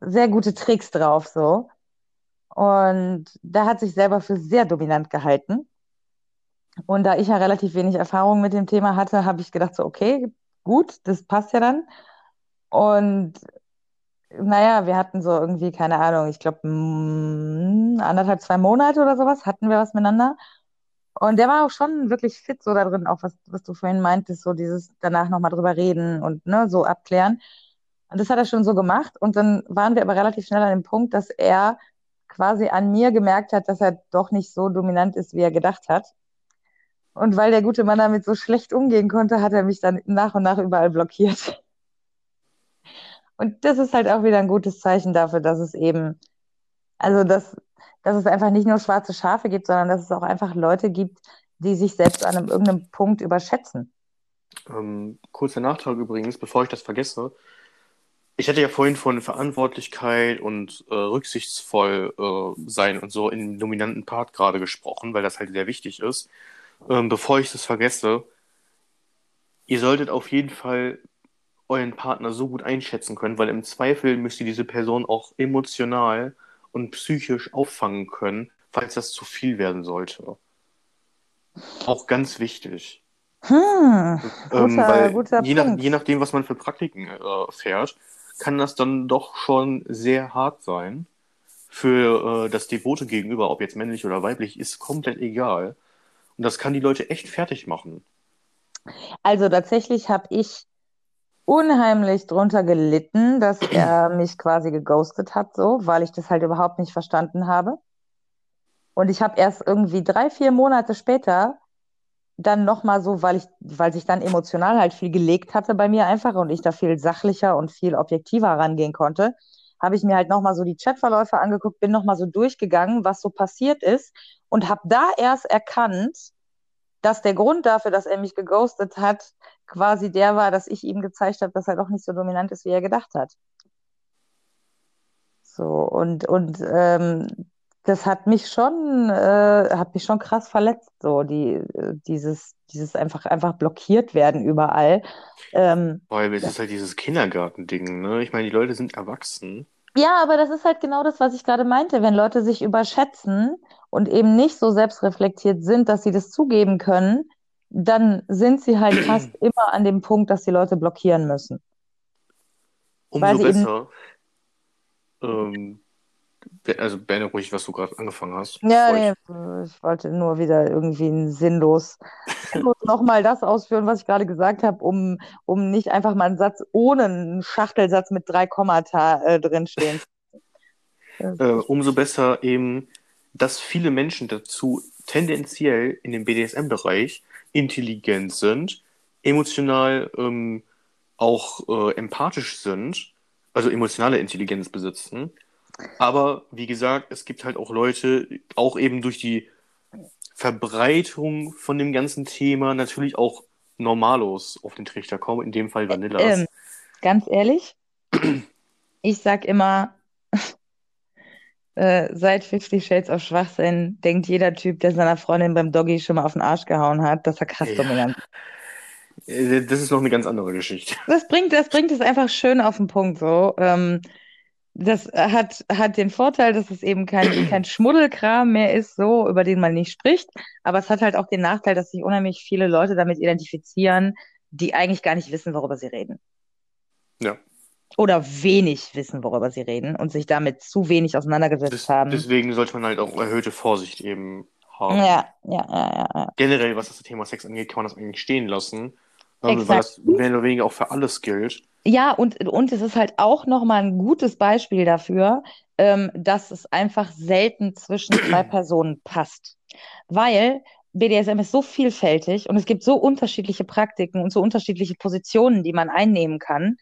sehr gute Tricks drauf so. Und der hat sich selber für sehr dominant gehalten. Und da ich ja relativ wenig Erfahrung mit dem Thema hatte, habe ich gedacht so, okay, gut, das passt ja dann. Und naja, wir hatten so irgendwie, keine Ahnung, ich glaube, anderthalb, zwei Monate oder sowas hatten wir was miteinander. Und der war auch schon wirklich fit so da drin, auch was, was du vorhin meintest, so dieses danach nochmal drüber reden und ne, so abklären. Und das hat er schon so gemacht. Und dann waren wir aber relativ schnell an dem Punkt, dass er quasi an mir gemerkt hat, dass er doch nicht so dominant ist, wie er gedacht hat. Und weil der gute Mann damit so schlecht umgehen konnte, hat er mich dann nach und nach überall blockiert. Und das ist halt auch wieder ein gutes Zeichen dafür, dass es eben, also dass, dass es einfach nicht nur schwarze Schafe gibt, sondern dass es auch einfach Leute gibt, die sich selbst an einem, irgendeinem Punkt überschätzen. Ähm, kurzer Nachtrag übrigens, bevor ich das vergesse. Ich hatte ja vorhin von Verantwortlichkeit und äh, rücksichtsvoll äh, sein und so im dominanten Part gerade gesprochen, weil das halt sehr wichtig ist. Ähm, bevor ich das vergesse, ihr solltet auf jeden Fall euren Partner so gut einschätzen können, weil im Zweifel müsst ihr diese Person auch emotional und psychisch auffangen können, falls das zu viel werden sollte. Auch ganz wichtig. Hm, ähm, guter, ähm, weil guter je, Punkt. nach, je nachdem, was man für Praktiken äh, fährt, kann das dann doch schon sehr hart sein. Für äh, das Devote gegenüber, ob jetzt männlich oder weiblich, ist komplett egal. Und das kann die Leute echt fertig machen. Also tatsächlich habe ich unheimlich drunter gelitten, dass er mich quasi geghostet hat, so, weil ich das halt überhaupt nicht verstanden habe. Und ich habe erst irgendwie drei, vier Monate später dann nochmal so, weil ich, weil sich dann emotional halt viel gelegt hatte bei mir einfach und ich da viel sachlicher und viel objektiver rangehen konnte, habe ich mir halt nochmal so die Chatverläufe angeguckt, bin nochmal so durchgegangen, was so passiert ist und habe da erst erkannt, dass der Grund dafür, dass er mich geghostet hat, quasi der war, dass ich ihm gezeigt habe, dass er doch nicht so dominant ist, wie er gedacht hat. So, und, und ähm, das hat mich schon, äh, hat mich schon krass verletzt, so, die, dieses, dieses einfach, einfach blockiert werden überall. Ähm, Weil es ja. ist halt dieses Kindergartending, ne? Ich meine, die Leute sind erwachsen. Ja, aber das ist halt genau das, was ich gerade meinte. Wenn Leute sich überschätzen und eben nicht so selbstreflektiert sind, dass sie das zugeben können, dann sind sie halt fast immer an dem Punkt, dass die Leute blockieren müssen. Umso besser. Ähm, also beende ruhig, was du gerade angefangen hast, ja, nee, ich wollte nur wieder irgendwie ein sinnlos, nochmal das ausführen, was ich gerade gesagt habe, um, um nicht einfach mal einen Satz ohne einen Schachtelsatz mit drei Kommata äh, drinstehen. Äh, umso besser eben, dass viele Menschen dazu tendenziell in dem BDSM-Bereich intelligent sind, emotional ähm, auch äh, empathisch sind, also emotionale Intelligenz besitzen. Aber wie gesagt, es gibt halt auch Leute, auch eben durch die Verbreitung von dem ganzen Thema, natürlich auch Normalos auf den Trichter kommen, in dem Fall Vanillas. ähm, ganz ehrlich, ich sag immer, äh, seit Fifty Shades of Schwachsinn denkt jeder Typ, der seiner Freundin beim Doggy schon mal auf den Arsch gehauen hat, dass er krass Ja, dominant ist. äh, das ist noch eine ganz andere Geschichte. Das bringt, das bringt es einfach schön auf den Punkt so. Ähm, das hat, hat den Vorteil, dass es eben kein, kein Schmuddelkram mehr ist, so, über den man nicht spricht. Aber es hat halt auch den Nachteil, dass sich unheimlich viele Leute damit identifizieren, die eigentlich gar nicht wissen, worüber sie reden. Ja. Oder wenig wissen, worüber sie reden und sich damit zu wenig auseinandergesetzt Des, haben. deswegen sollte man halt auch erhöhte Vorsicht eben haben. Ja, ja, ja, ja. Generell, was das Thema Sex angeht, kann man das eigentlich stehen lassen. Exakt. Weil das mehr oder weniger auch für alles gilt. Ja, und, und es ist halt auch nochmal ein gutes Beispiel dafür, ähm, dass es einfach selten zwischen zwei Personen passt. Weil BDSM ist so vielfältig und es gibt so unterschiedliche Praktiken und so unterschiedliche Positionen, die man einnehmen kann.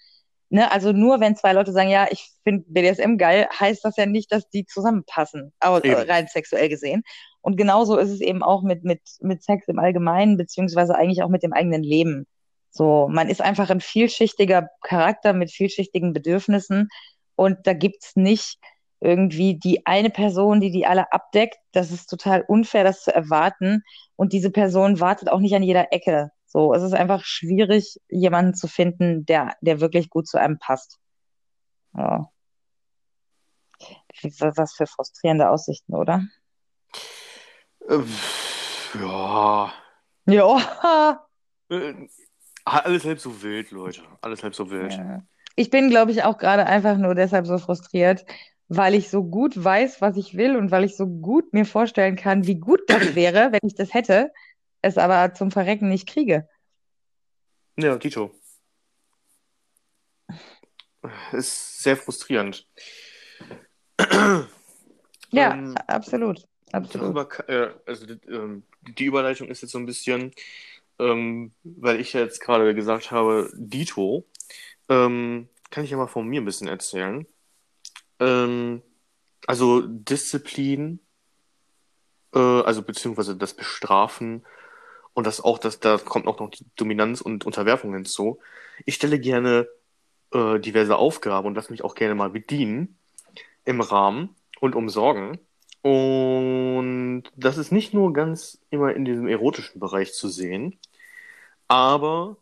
Ne? Also nur wenn zwei Leute sagen, ja, ich finde BDSM geil, heißt das ja nicht, dass die zusammenpassen, aber Eben. rein sexuell gesehen. Und genauso ist es eben auch mit, mit, mit Sex im Allgemeinen, beziehungsweise eigentlich auch mit dem eigenen Leben. So, man ist einfach ein vielschichtiger Charakter mit vielschichtigen Bedürfnissen und da gibt's nicht irgendwie die eine Person, die die alle abdeckt. Das ist total unfair, das zu erwarten. Und diese Person wartet auch nicht an jeder Ecke. So, es ist einfach schwierig, jemanden zu finden, der, der wirklich gut zu einem passt. Ja. Was für frustrierende Aussichten, oder? Ähm, ja. Ja. Äh, Alles halb so wild, Leute. Alles halb so wild. Ja. Ich bin, glaube ich, auch gerade einfach nur deshalb so frustriert, weil ich so gut weiß, was ich will und weil ich so gut mir vorstellen kann, wie gut das wäre, wenn ich das hätte, es aber zum Verrecken nicht kriege. Ja, Tito. Ist sehr frustrierend. Ja, Ähm, absolut. Absolut. Darüber, äh, also ähm, die Überleitung ist jetzt so ein bisschen, ähm, weil ich jetzt gerade gesagt habe, Dito, ähm, kann ich ja mal von mir ein bisschen erzählen. Ähm, also Disziplin, äh, also beziehungsweise das Bestrafen und das auch, das, da kommt auch noch die Dominanz und Unterwerfung hinzu. Ich stelle gerne äh, diverse Aufgaben und lasse mich auch gerne mal bedienen im Rahmen und umsorgen. Und das ist nicht nur ganz immer in diesem erotischen Bereich zu sehen, aber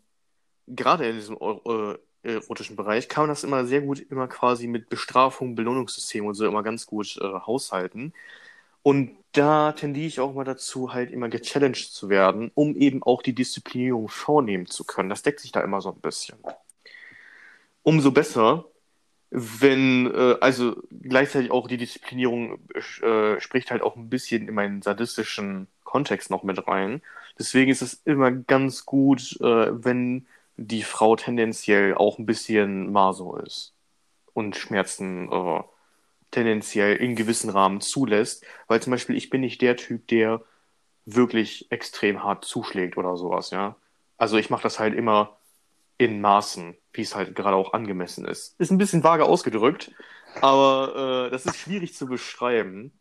gerade in diesem äh, erotischen Bereich kann man das immer sehr gut immer quasi mit Bestrafung, Belohnungssystem und so immer ganz gut äh, haushalten. Und da tendiere ich auch mal dazu, halt immer gechallenged zu werden, um eben auch die Disziplinierung vornehmen zu können. Das deckt sich da immer so ein bisschen. Umso besser, wenn, äh, also gleichzeitig auch die Disziplinierung äh, spricht halt auch ein bisschen in meinen sadistischen Kontext noch mit rein. Deswegen ist es immer ganz gut, äh, wenn die Frau tendenziell auch ein bisschen Maso ist und Schmerzen äh, tendenziell in gewissen Rahmen zulässt, weil zum Beispiel ich bin nicht der Typ, der wirklich extrem hart zuschlägt oder sowas, ja. Also ich mache das halt immer in Maßen, wie es halt gerade auch angemessen ist. Ist ein bisschen vage ausgedrückt, aber äh, das ist schwierig zu beschreiben.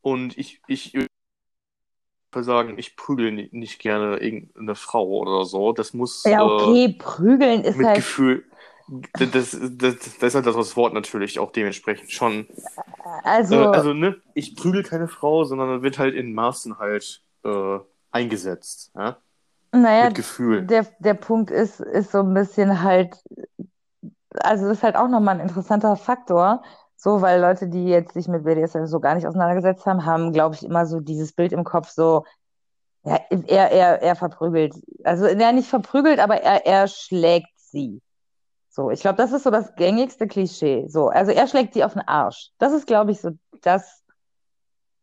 Und ich, ich sagen, ich prügel ni- nicht gerne irgendeine Frau oder so. Das muss Ja, äh, okay, prügeln ist mit halt, Gefühl. Das, das, das, ist halt das Wort natürlich auch dementsprechend schon. also, Äh, also, ne, ich prügel keine Frau, sondern wird halt in Maßen halt äh, eingesetzt. Ja? naja, Mit Gefühl. der, der Punkt ist, ist so ein bisschen halt, also das ist halt auch nochmal ein interessanter Faktor, so, weil Leute, die jetzt sich mit BDSM so gar nicht auseinandergesetzt haben, haben, glaube ich, immer so dieses Bild im Kopf, so, ja, er, er, er verprügelt, also er nicht verprügelt, aber er, er schlägt sie. So, ich glaube, das ist so das gängigste Klischee. So, also er schlägt sie auf den Arsch. Das ist, glaube ich, so das,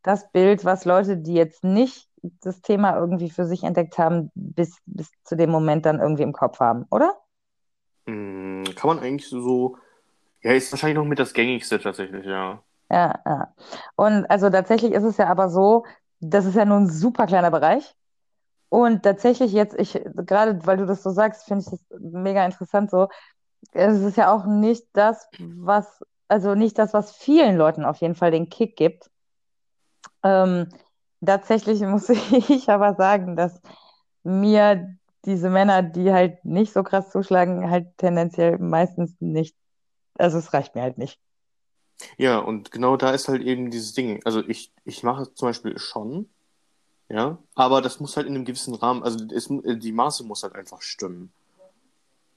das Bild, was Leute, die jetzt nicht das Thema irgendwie für sich entdeckt haben, bis, bis zu dem Moment dann irgendwie im Kopf haben, oder? Hm, kann man eigentlich so. Ja, ist wahrscheinlich noch mit das gängigste tatsächlich, ja. Ja, ja. Und also tatsächlich ist es ja aber so, das ist ja nur ein super kleiner Bereich. Und tatsächlich jetzt, ich, gerade weil du das so sagst, finde ich das mega interessant so. Es ist ja auch nicht das, was, also nicht das, was vielen Leuten auf jeden Fall den Kick gibt. Ähm, tatsächlich muss ich aber sagen, dass mir diese Männer, die halt nicht so krass zuschlagen, halt tendenziell meistens nicht, also es reicht mir halt nicht. Ja, und genau da ist halt eben dieses Ding. Also ich, ich mache es zum Beispiel schon, ja, aber das muss halt in einem gewissen Rahmen, also es, die Maße muss halt einfach stimmen.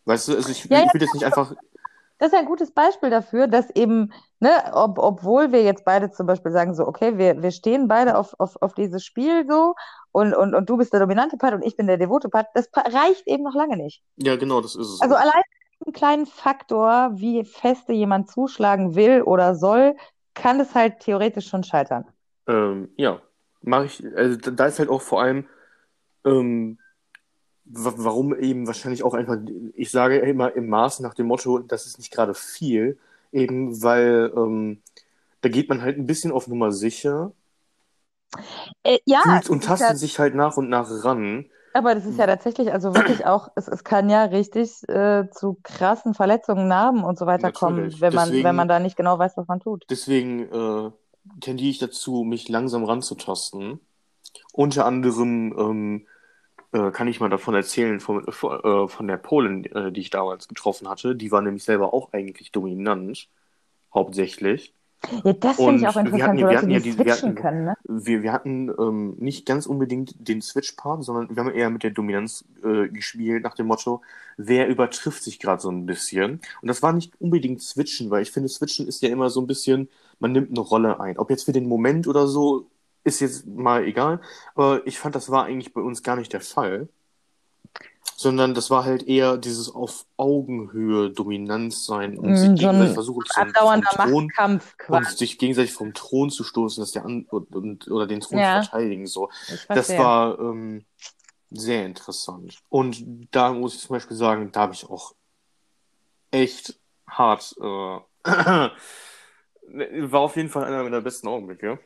Weißt du, also ich, Ja, ja, ich will jetzt nicht einfach, das ist ein gutes Beispiel dafür, dass eben, ne, ob, obwohl wir jetzt beide zum Beispiel sagen, so, okay, wir, wir stehen beide auf, auf, auf dieses Spiel so und, und, und du bist der dominante Part und ich bin der devote Part, das reicht eben noch lange nicht. Ja, genau, das ist es. Also allein einen kleinen Faktor, wie feste jemand zuschlagen will oder soll, kann es halt theoretisch schon scheitern. Ähm, ja, mache ich, also da ist halt auch vor allem, ähm, warum eben wahrscheinlich auch einfach, ich sage immer im Maß nach dem Motto, das ist nicht gerade viel, eben weil ähm, da geht man halt ein bisschen auf Nummer sicher. Äh, ja. Fühlt und tastet ja, sich halt nach und nach ran. Aber das ist ja tatsächlich, also wirklich auch, es, es kann ja richtig äh, zu krassen Verletzungen, Narben und so weiter Natürlich. kommen, wenn man, deswegen, wenn man da nicht genau weiß, was man tut. Deswegen äh, tendiere ich dazu, mich langsam ranzutasten. Unter anderem ähm, äh, kann ich mal davon erzählen, von, äh, von der Polin, äh, die ich damals getroffen hatte. Die war nämlich selber auch eigentlich dominant, hauptsächlich. Ja, das finde ich auch interessant, wir hatten, wir hatten die, wir hatten, können, ne? wir, wir hatten ähm, nicht ganz unbedingt den Switch-Part, sondern wir haben eher mit der Dominanz äh, gespielt, nach dem Motto, wer übertrifft sich gerade so ein bisschen. Und das war nicht unbedingt Switchen, weil ich finde, Switchen ist ja immer so ein bisschen, man nimmt eine Rolle ein. Ob jetzt für den Moment oder so, ist jetzt mal egal. Aber ich fand, das war eigentlich bei uns gar nicht der Fall sondern das war halt eher dieses auf Augenhöhe Dominanz sein und mm, sich gegenseitig versuchen zu Thron, und sich gegenseitig vom Thron zu stoßen, dass der an, und, oder den Thron ja. verteidigen so. Das war ähm, sehr interessant. Und da muss ich zum Beispiel sagen, da habe ich auch echt hart äh, war auf jeden Fall einer meiner besten Augenblicke.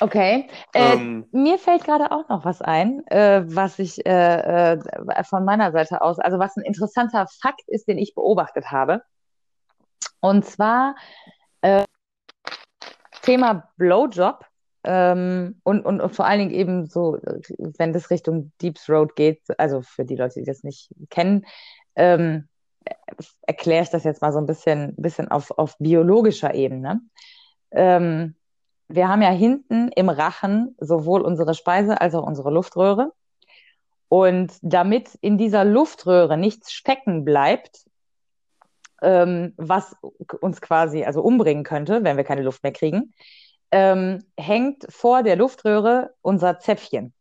Okay. Äh, ähm, mir fällt gerade auch noch was ein, äh, was ich äh, äh, von meiner Seite aus, also was ein interessanter Fakt ist, den ich beobachtet habe. Und zwar äh, Thema Blowjob. Ähm, und, und, und vor allen Dingen eben so, wenn das Richtung Deep Throat geht, also für die Leute, die das nicht kennen, ähm, erkläre ich das jetzt mal so ein bisschen, bisschen auf, auf biologischer Ebene. Ähm, wir haben ja hinten im Rachen sowohl unsere Speise als auch unsere Luftröhre. Und damit in dieser Luftröhre nichts stecken bleibt, ähm, was uns quasi also umbringen könnte, wenn wir keine Luft mehr kriegen, ähm, hängt vor der Luftröhre unser Zäpfchen.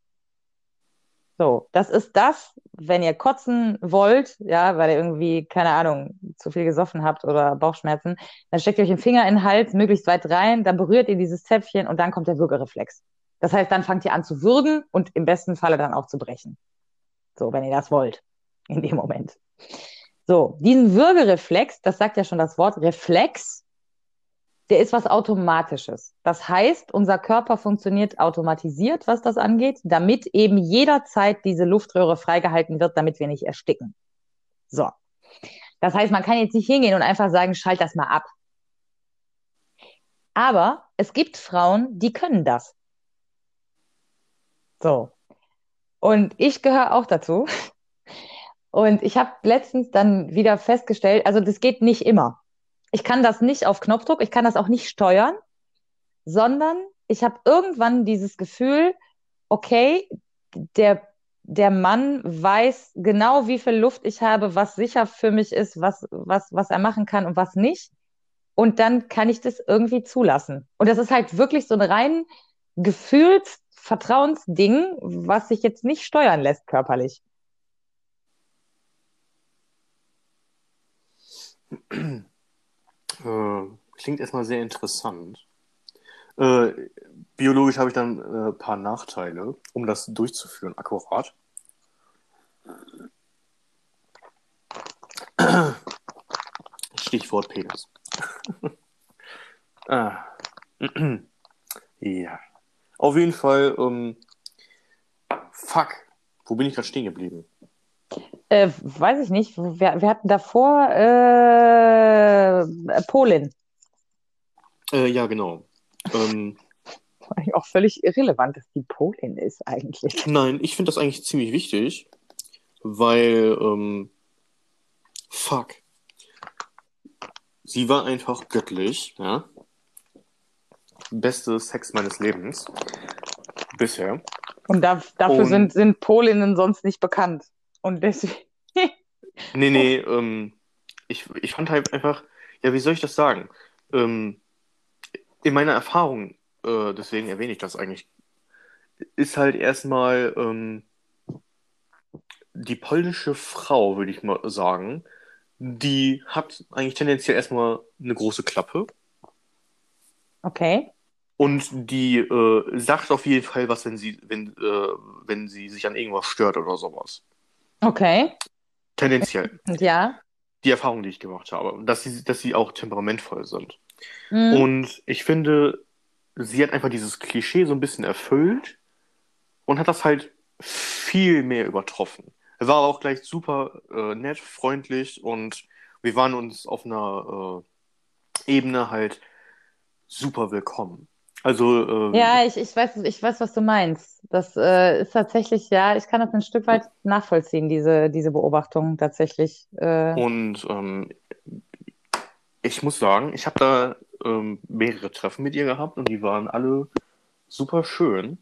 So, das ist das, wenn ihr kotzen wollt, ja, weil ihr irgendwie, keine Ahnung, zu viel gesoffen habt oder Bauchschmerzen, dann steckt ihr euch den Finger in den Hals, möglichst weit rein, dann berührt ihr dieses Zäpfchen und dann kommt der Würgereflex. Das heißt, dann fangt ihr an zu würgen und im besten Falle dann auch zu brechen. So, wenn ihr das wollt, in dem Moment. So, diesen Würgereflex, das sagt ja schon das Wort Reflex, der ist was Automatisches. Das heißt, unser Körper funktioniert automatisiert, was das angeht, damit eben jederzeit diese Luftröhre freigehalten wird, damit wir nicht ersticken. So. Das heißt, man kann jetzt nicht hingehen und einfach sagen, schalt das mal ab. Aber es gibt Frauen, die können das. So. Und ich gehöre auch dazu. Und ich habe letztens dann wieder festgestellt, also das geht nicht immer. Ich kann das nicht auf Knopfdruck, ich kann das auch nicht steuern, sondern ich habe irgendwann dieses Gefühl, okay, der, der Mann weiß genau, wie viel Luft ich habe, was sicher für mich ist, was, was, was er machen kann und was nicht. Und dann kann ich das irgendwie zulassen. Und das ist halt wirklich so ein rein Gefühlsvertrauensding, was sich jetzt nicht steuern lässt körperlich. Äh, klingt erstmal sehr interessant. Äh, biologisch habe ich dann ein äh, paar Nachteile, um das durchzuführen, akkurat. Stichwort Penis. ah. ja. Auf jeden Fall, ähm, fuck, wo bin ich gerade stehen geblieben? Äh, weiß ich nicht. Wir, wir hatten davor äh, Polin. Äh, ja, genau. Ähm, auch völlig irrelevant, dass die Polin ist eigentlich. Nein, ich finde das eigentlich ziemlich wichtig, weil, ähm, fuck. Sie war einfach göttlich, ja. Beste Sex meines Lebens. Bisher. Und da, dafür Und... sind, sind Polinnen sonst nicht bekannt. Und deswegen. nee, nee, ähm, ich, ich fand halt einfach, ja, wie soll ich das sagen? Ähm, in meiner Erfahrung, äh, deswegen erwähne ich das eigentlich, ist halt erstmal ähm, die polnische Frau, würde ich mal sagen, die hat eigentlich tendenziell erstmal eine große Klappe. Okay. Und die äh, sagt auf jeden Fall was, wenn sie, wenn, äh, wenn sie sich an irgendwas stört oder sowas. Okay. Tendenziell. Ja. Die Erfahrung, die ich gemacht habe, dass sie, dass sie auch temperamentvoll sind. Mhm. Und ich finde, sie hat einfach dieses Klischee so ein bisschen erfüllt und hat das halt viel mehr übertroffen. Er war aber auch gleich super äh, nett, freundlich und wir waren uns auf einer äh, Ebene halt super willkommen. Also, ähm, Ja, ich, ich weiß, ich weiß, was du meinst. Das äh, ist tatsächlich, ja, ich kann das ein Stück weit nachvollziehen, diese, diese Beobachtung tatsächlich. Äh, und ähm, ich muss sagen, ich habe da ähm, mehrere Treffen mit ihr gehabt und die waren alle super schön,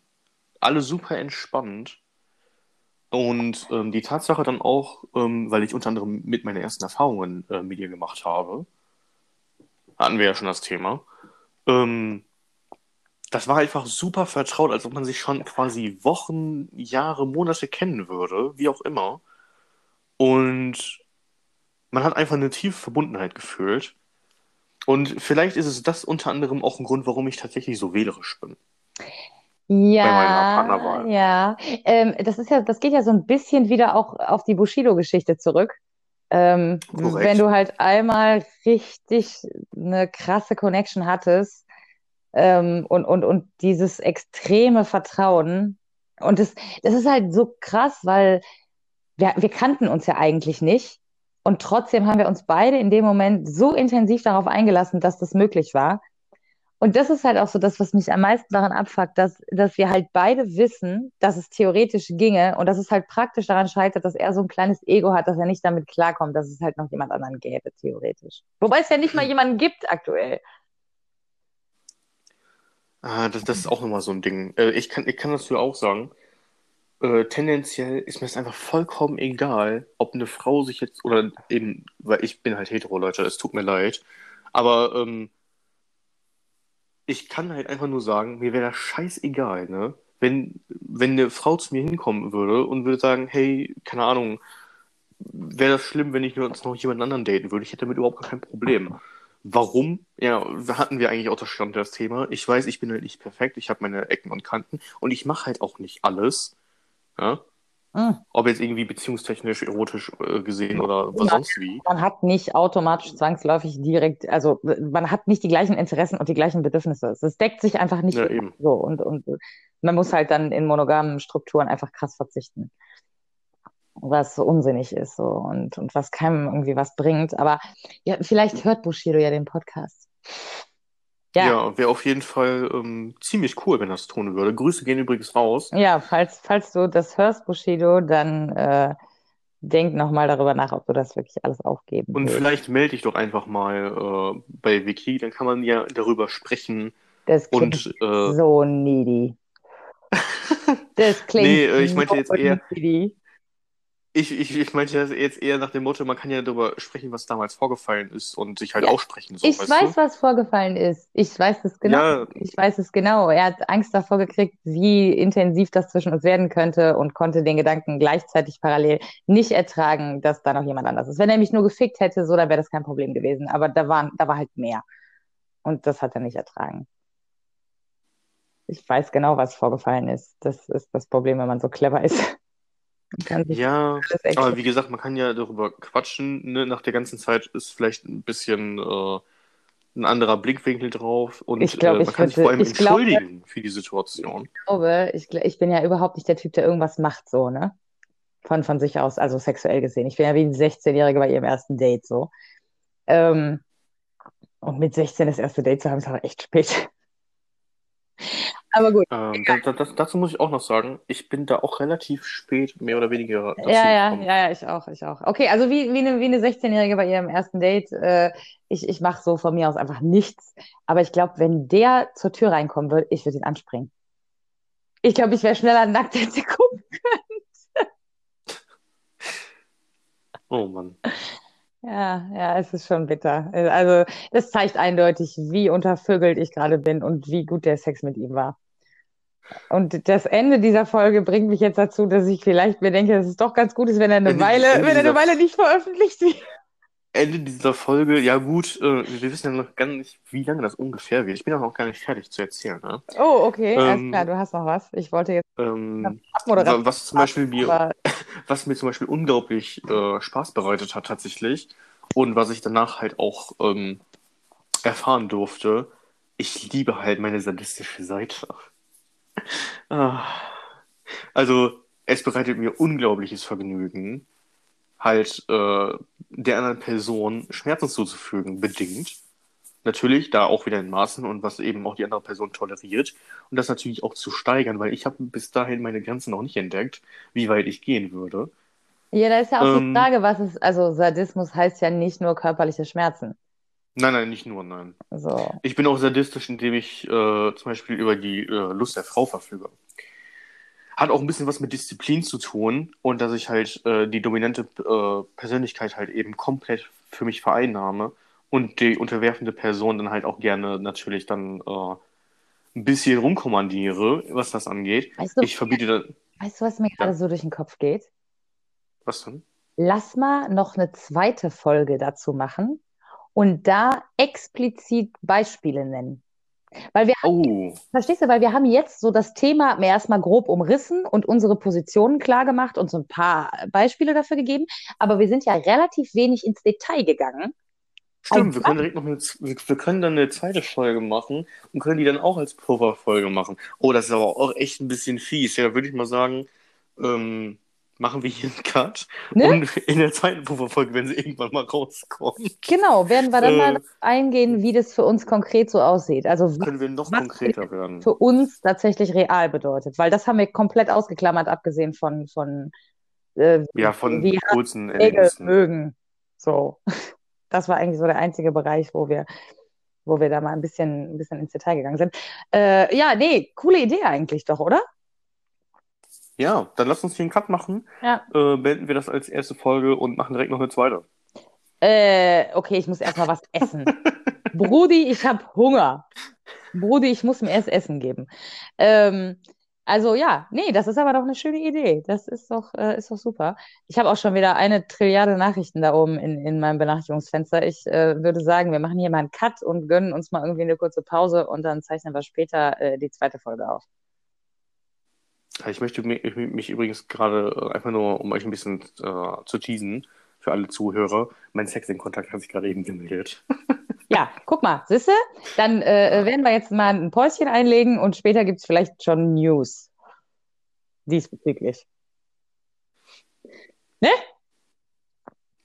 alle super entspannt. Und ähm, die Tatsache dann auch, ähm, weil ich unter anderem mit meinen ersten Erfahrungen äh, mit ihr gemacht habe, hatten wir ja schon das Thema, ähm, das war einfach super vertraut, als ob man sich schon quasi Wochen, Jahre, Monate kennen würde, wie auch immer. Und man hat einfach eine tiefe Verbundenheit gefühlt. Und vielleicht ist es das unter anderem auch ein Grund, warum ich tatsächlich so wählerisch bin. ja, ja. Ähm, das ist ja, das geht ja so ein bisschen wieder auch auf die Bushido-Geschichte zurück. Ähm, wenn du halt einmal richtig eine krasse Connection hattest, ähm, und, und, und dieses extreme Vertrauen. Und das, das ist halt so krass, weil wir, wir kannten uns ja eigentlich nicht. Und trotzdem haben wir uns beide in dem Moment so intensiv darauf eingelassen, dass das möglich war. Und das ist halt auch so das, was mich am meisten daran abfuckt, dass, dass wir halt beide wissen, dass es theoretisch ginge und dass es halt praktisch daran scheitert, dass er so ein kleines Ego hat, dass er nicht damit klarkommt, dass es halt noch jemand anderen gäbe, theoretisch. Wobei es ja nicht mal jemanden gibt aktuell. Ah, das, das ist auch nochmal so ein Ding. Äh, ich kann, ich kann dazu auch sagen, äh, tendenziell ist mir es einfach vollkommen egal, ob eine Frau sich jetzt, oder eben, weil ich bin halt hetero, Leute, es tut mir leid, aber ähm, ich kann halt einfach nur sagen, mir wäre das scheißegal, ne? Wenn, wenn eine Frau zu mir hinkommen würde und würde sagen, hey, keine Ahnung, wäre das schlimm, wenn ich nur noch jemand anderen daten würde? Ich hätte damit überhaupt gar kein Problem. Warum? Ja, hatten wir eigentlich auch das schon das Thema. Ich weiß, ich bin halt nicht perfekt, ich habe meine Ecken und Kanten und ich mache halt auch nicht alles. Ja? Mm. Ob jetzt irgendwie beziehungstechnisch, erotisch äh, gesehen oder was Ja. sonst wie. Man hat nicht automatisch zwangsläufig direkt, also man hat nicht die gleichen Interessen und die gleichen Bedürfnisse. Es deckt sich einfach nicht Ja, so und, und man muss halt dann in monogamen Strukturen einfach krass verzichten. Was so unsinnig ist so und, und was keinem irgendwie was bringt. Aber ja, vielleicht hört Bushido ja den Podcast. Ja, Ja, wäre auf jeden Fall ähm, ziemlich cool, wenn das tun würde. Grüße gehen übrigens raus. ja, falls, falls du das hörst, Bushido, dann äh, denk nochmal darüber nach, ob du das wirklich alles aufgeben Und willst. vielleicht melde dich doch einfach mal äh, bei Vicky, dann kann man ja darüber sprechen. Das klingt Und äh, so needy. Das klingt Nee, äh, ich meinte so jetzt eher- needy. Ich, ich, ich meinte das jetzt eher nach dem Motto, man kann ja darüber sprechen, was damals vorgefallen ist und sich halt Ja, aussprechen. So, Ich weiß, du? was vorgefallen ist. Ich weiß es genau. Ja, Ich weiß es genau. Er hat Angst davor gekriegt, wie intensiv das zwischen uns werden könnte und konnte den Gedanken gleichzeitig parallel nicht ertragen, dass da noch jemand anders ist. Wenn er mich nur gefickt hätte, so, dann wäre das kein Problem gewesen. Aber da war, da war halt mehr. Und das hat er nicht ertragen. Ich weiß genau, was vorgefallen ist. Das ist das Problem, wenn man so clever ist. Sich ja, aber wie gesagt, man kann ja darüber quatschen. Ne? Nach der ganzen Zeit ist vielleicht ein bisschen äh, ein anderer Blickwinkel drauf und Ich glaub, äh, ich man kann sich würde- vor allem ich glaube- entschuldigen für die Situation. glaube, ich, ich bin ja überhaupt nicht der Typ, der irgendwas macht, so, ne? Von, von sich aus, also sexuell gesehen. Ich bin ja wie ein 16-Jähriger bei ihrem ersten Date, so. Ähm, und mit 16 das erste Date zu haben, ist aber echt spät. Aber gut. Ähm, da, da, das, dazu muss ich auch noch sagen, ich bin da auch relativ spät mehr oder weniger dazu Ja, ja, gekommen. ja, ja, ich auch, ich auch. Okay, also wie, wie eine, wie eine 16-Jährige bei ihrem ersten Date, äh, ich, ich mache so von mir aus einfach nichts. Aber ich glaube, wenn der zur Tür reinkommen würde, ich würde ihn anspringen. Ich glaube, ich wäre schneller nackt als er gucken. Oh Mann. Ja, ja, es ist schon bitter. Also, das zeigt eindeutig, wie untervögelt ich gerade bin und wie gut der Sex mit ihm war. Und das Ende dieser Folge bringt mich jetzt dazu, dass ich vielleicht mir denke, dass es doch ganz gut ist, wenn er eine Weile, wenn er eine Weile nicht veröffentlicht wird. Ende dieser Folge, ja gut, äh, wir wissen ja noch gar nicht, wie lange das ungefähr wird. Ich bin auch noch gar nicht fertig zu erzählen. Ne? Oh, okay, alles Ähm, klar, du hast noch was. Ich wollte jetzt Ähm, abmoderieren. wa- was zum Beispiel mir, Aber was mir zum Beispiel unglaublich äh, Spaß bereitet hat tatsächlich und was ich danach halt auch ähm, erfahren durfte, ich liebe halt meine sadistische Seite. Ah. Also es bereitet mir unglaubliches Vergnügen, halt äh, der anderen Person Schmerzen zuzufügen, bedingt. Natürlich, da auch wieder in Maßen und was eben auch die andere Person toleriert. Und das natürlich auch zu steigern, weil ich habe bis dahin meine Grenzen noch nicht entdeckt, wie weit ich gehen würde. ja, da ist ja auch die Ähm, Frage, was ist, also Sadismus heißt ja nicht nur körperliche Schmerzen. Nein, nein, nicht nur, nein. So. Ich bin auch sadistisch, indem ich äh, zum Beispiel über die äh, Lust der Frau verfüge. Hat auch ein bisschen was mit Disziplin zu tun und dass ich halt äh, die dominante äh, Persönlichkeit halt eben komplett für mich vereinnahme und die unterwerfende Person dann halt auch gerne natürlich dann äh, ein bisschen rumkommandiere, was das angeht. Weißt du, Ich verbiete dann. weißt du, was mir gerade so durch den Kopf geht? Was denn? Lass mal noch eine zweite Folge dazu machen und da explizit Beispiele nennen. Weil wir, Oh, verstehst du, weil wir haben jetzt so das Thema erstmal grob umrissen und unsere Positionen klar gemacht und so ein paar Beispiele dafür gegeben, aber wir sind ja relativ wenig ins Detail gegangen. stimmt. Also Wir können direkt noch eine, wir, können dann eine zweite Folge machen und können die dann auch als Puffer-Folge machen. Oh, das ist aber auch echt ein bisschen fies. Ja, würde ich mal sagen, ähm, machen wir hier einen Cut. Ne? Und in der zweiten Puffer-Folge, wenn sie irgendwann mal rauskommt, Genau, werden wir dann Äh. mal eingehen, wie das für uns konkret so aussieht. Also können wir noch konkreter werden. für uns tatsächlich real bedeutet, weil das haben wir komplett ausgeklammert, abgesehen von, von äh, Ja, von wie kurzen Erlebnissen. mögen. So. Das war eigentlich so der einzige Bereich, wo wir, wo wir da mal ein bisschen, ein bisschen ins Detail gegangen sind. Äh, ja, nee, coole Idee eigentlich doch, oder? Ja, dann lass uns hier einen Cut machen. Ja. Äh, beenden wir das als erste Folge und machen direkt noch eine zweite. Äh, okay, ich muss erstmal was essen. Brudi, ich habe Hunger. Brudi, ich muss mir erst Essen geben. Ähm, also ja, nee, das ist aber doch eine schöne Idee. Das ist doch, äh, ist doch super. Ich habe auch schon wieder eine Trilliarde Nachrichten da oben in, in meinem Benachrichtigungsfenster. Ich äh, würde sagen, wir machen hier mal einen Cut und gönnen uns mal irgendwie eine kurze Pause und dann zeichnen wir später äh, die zweite Folge auf. Ich möchte mi- ich- mich übrigens gerade äh, einfach nur, um euch ein bisschen äh, zu teasen, für alle Zuhörer, mein Sexing-Kontakt hat sich gerade eben gemeldet. Ja, guck mal, siehste, dann äh, werden wir jetzt mal ein Päuschen einlegen und später gibt es vielleicht schon News diesbezüglich. Ne?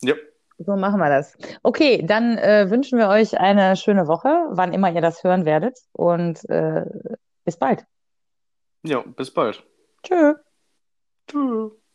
Ja, So machen wir das. Okay, dann äh, wünschen wir euch eine schöne Woche, wann immer ihr das hören werdet. Und äh, bis bald. ja, bis bald. Tschö. Tschüss.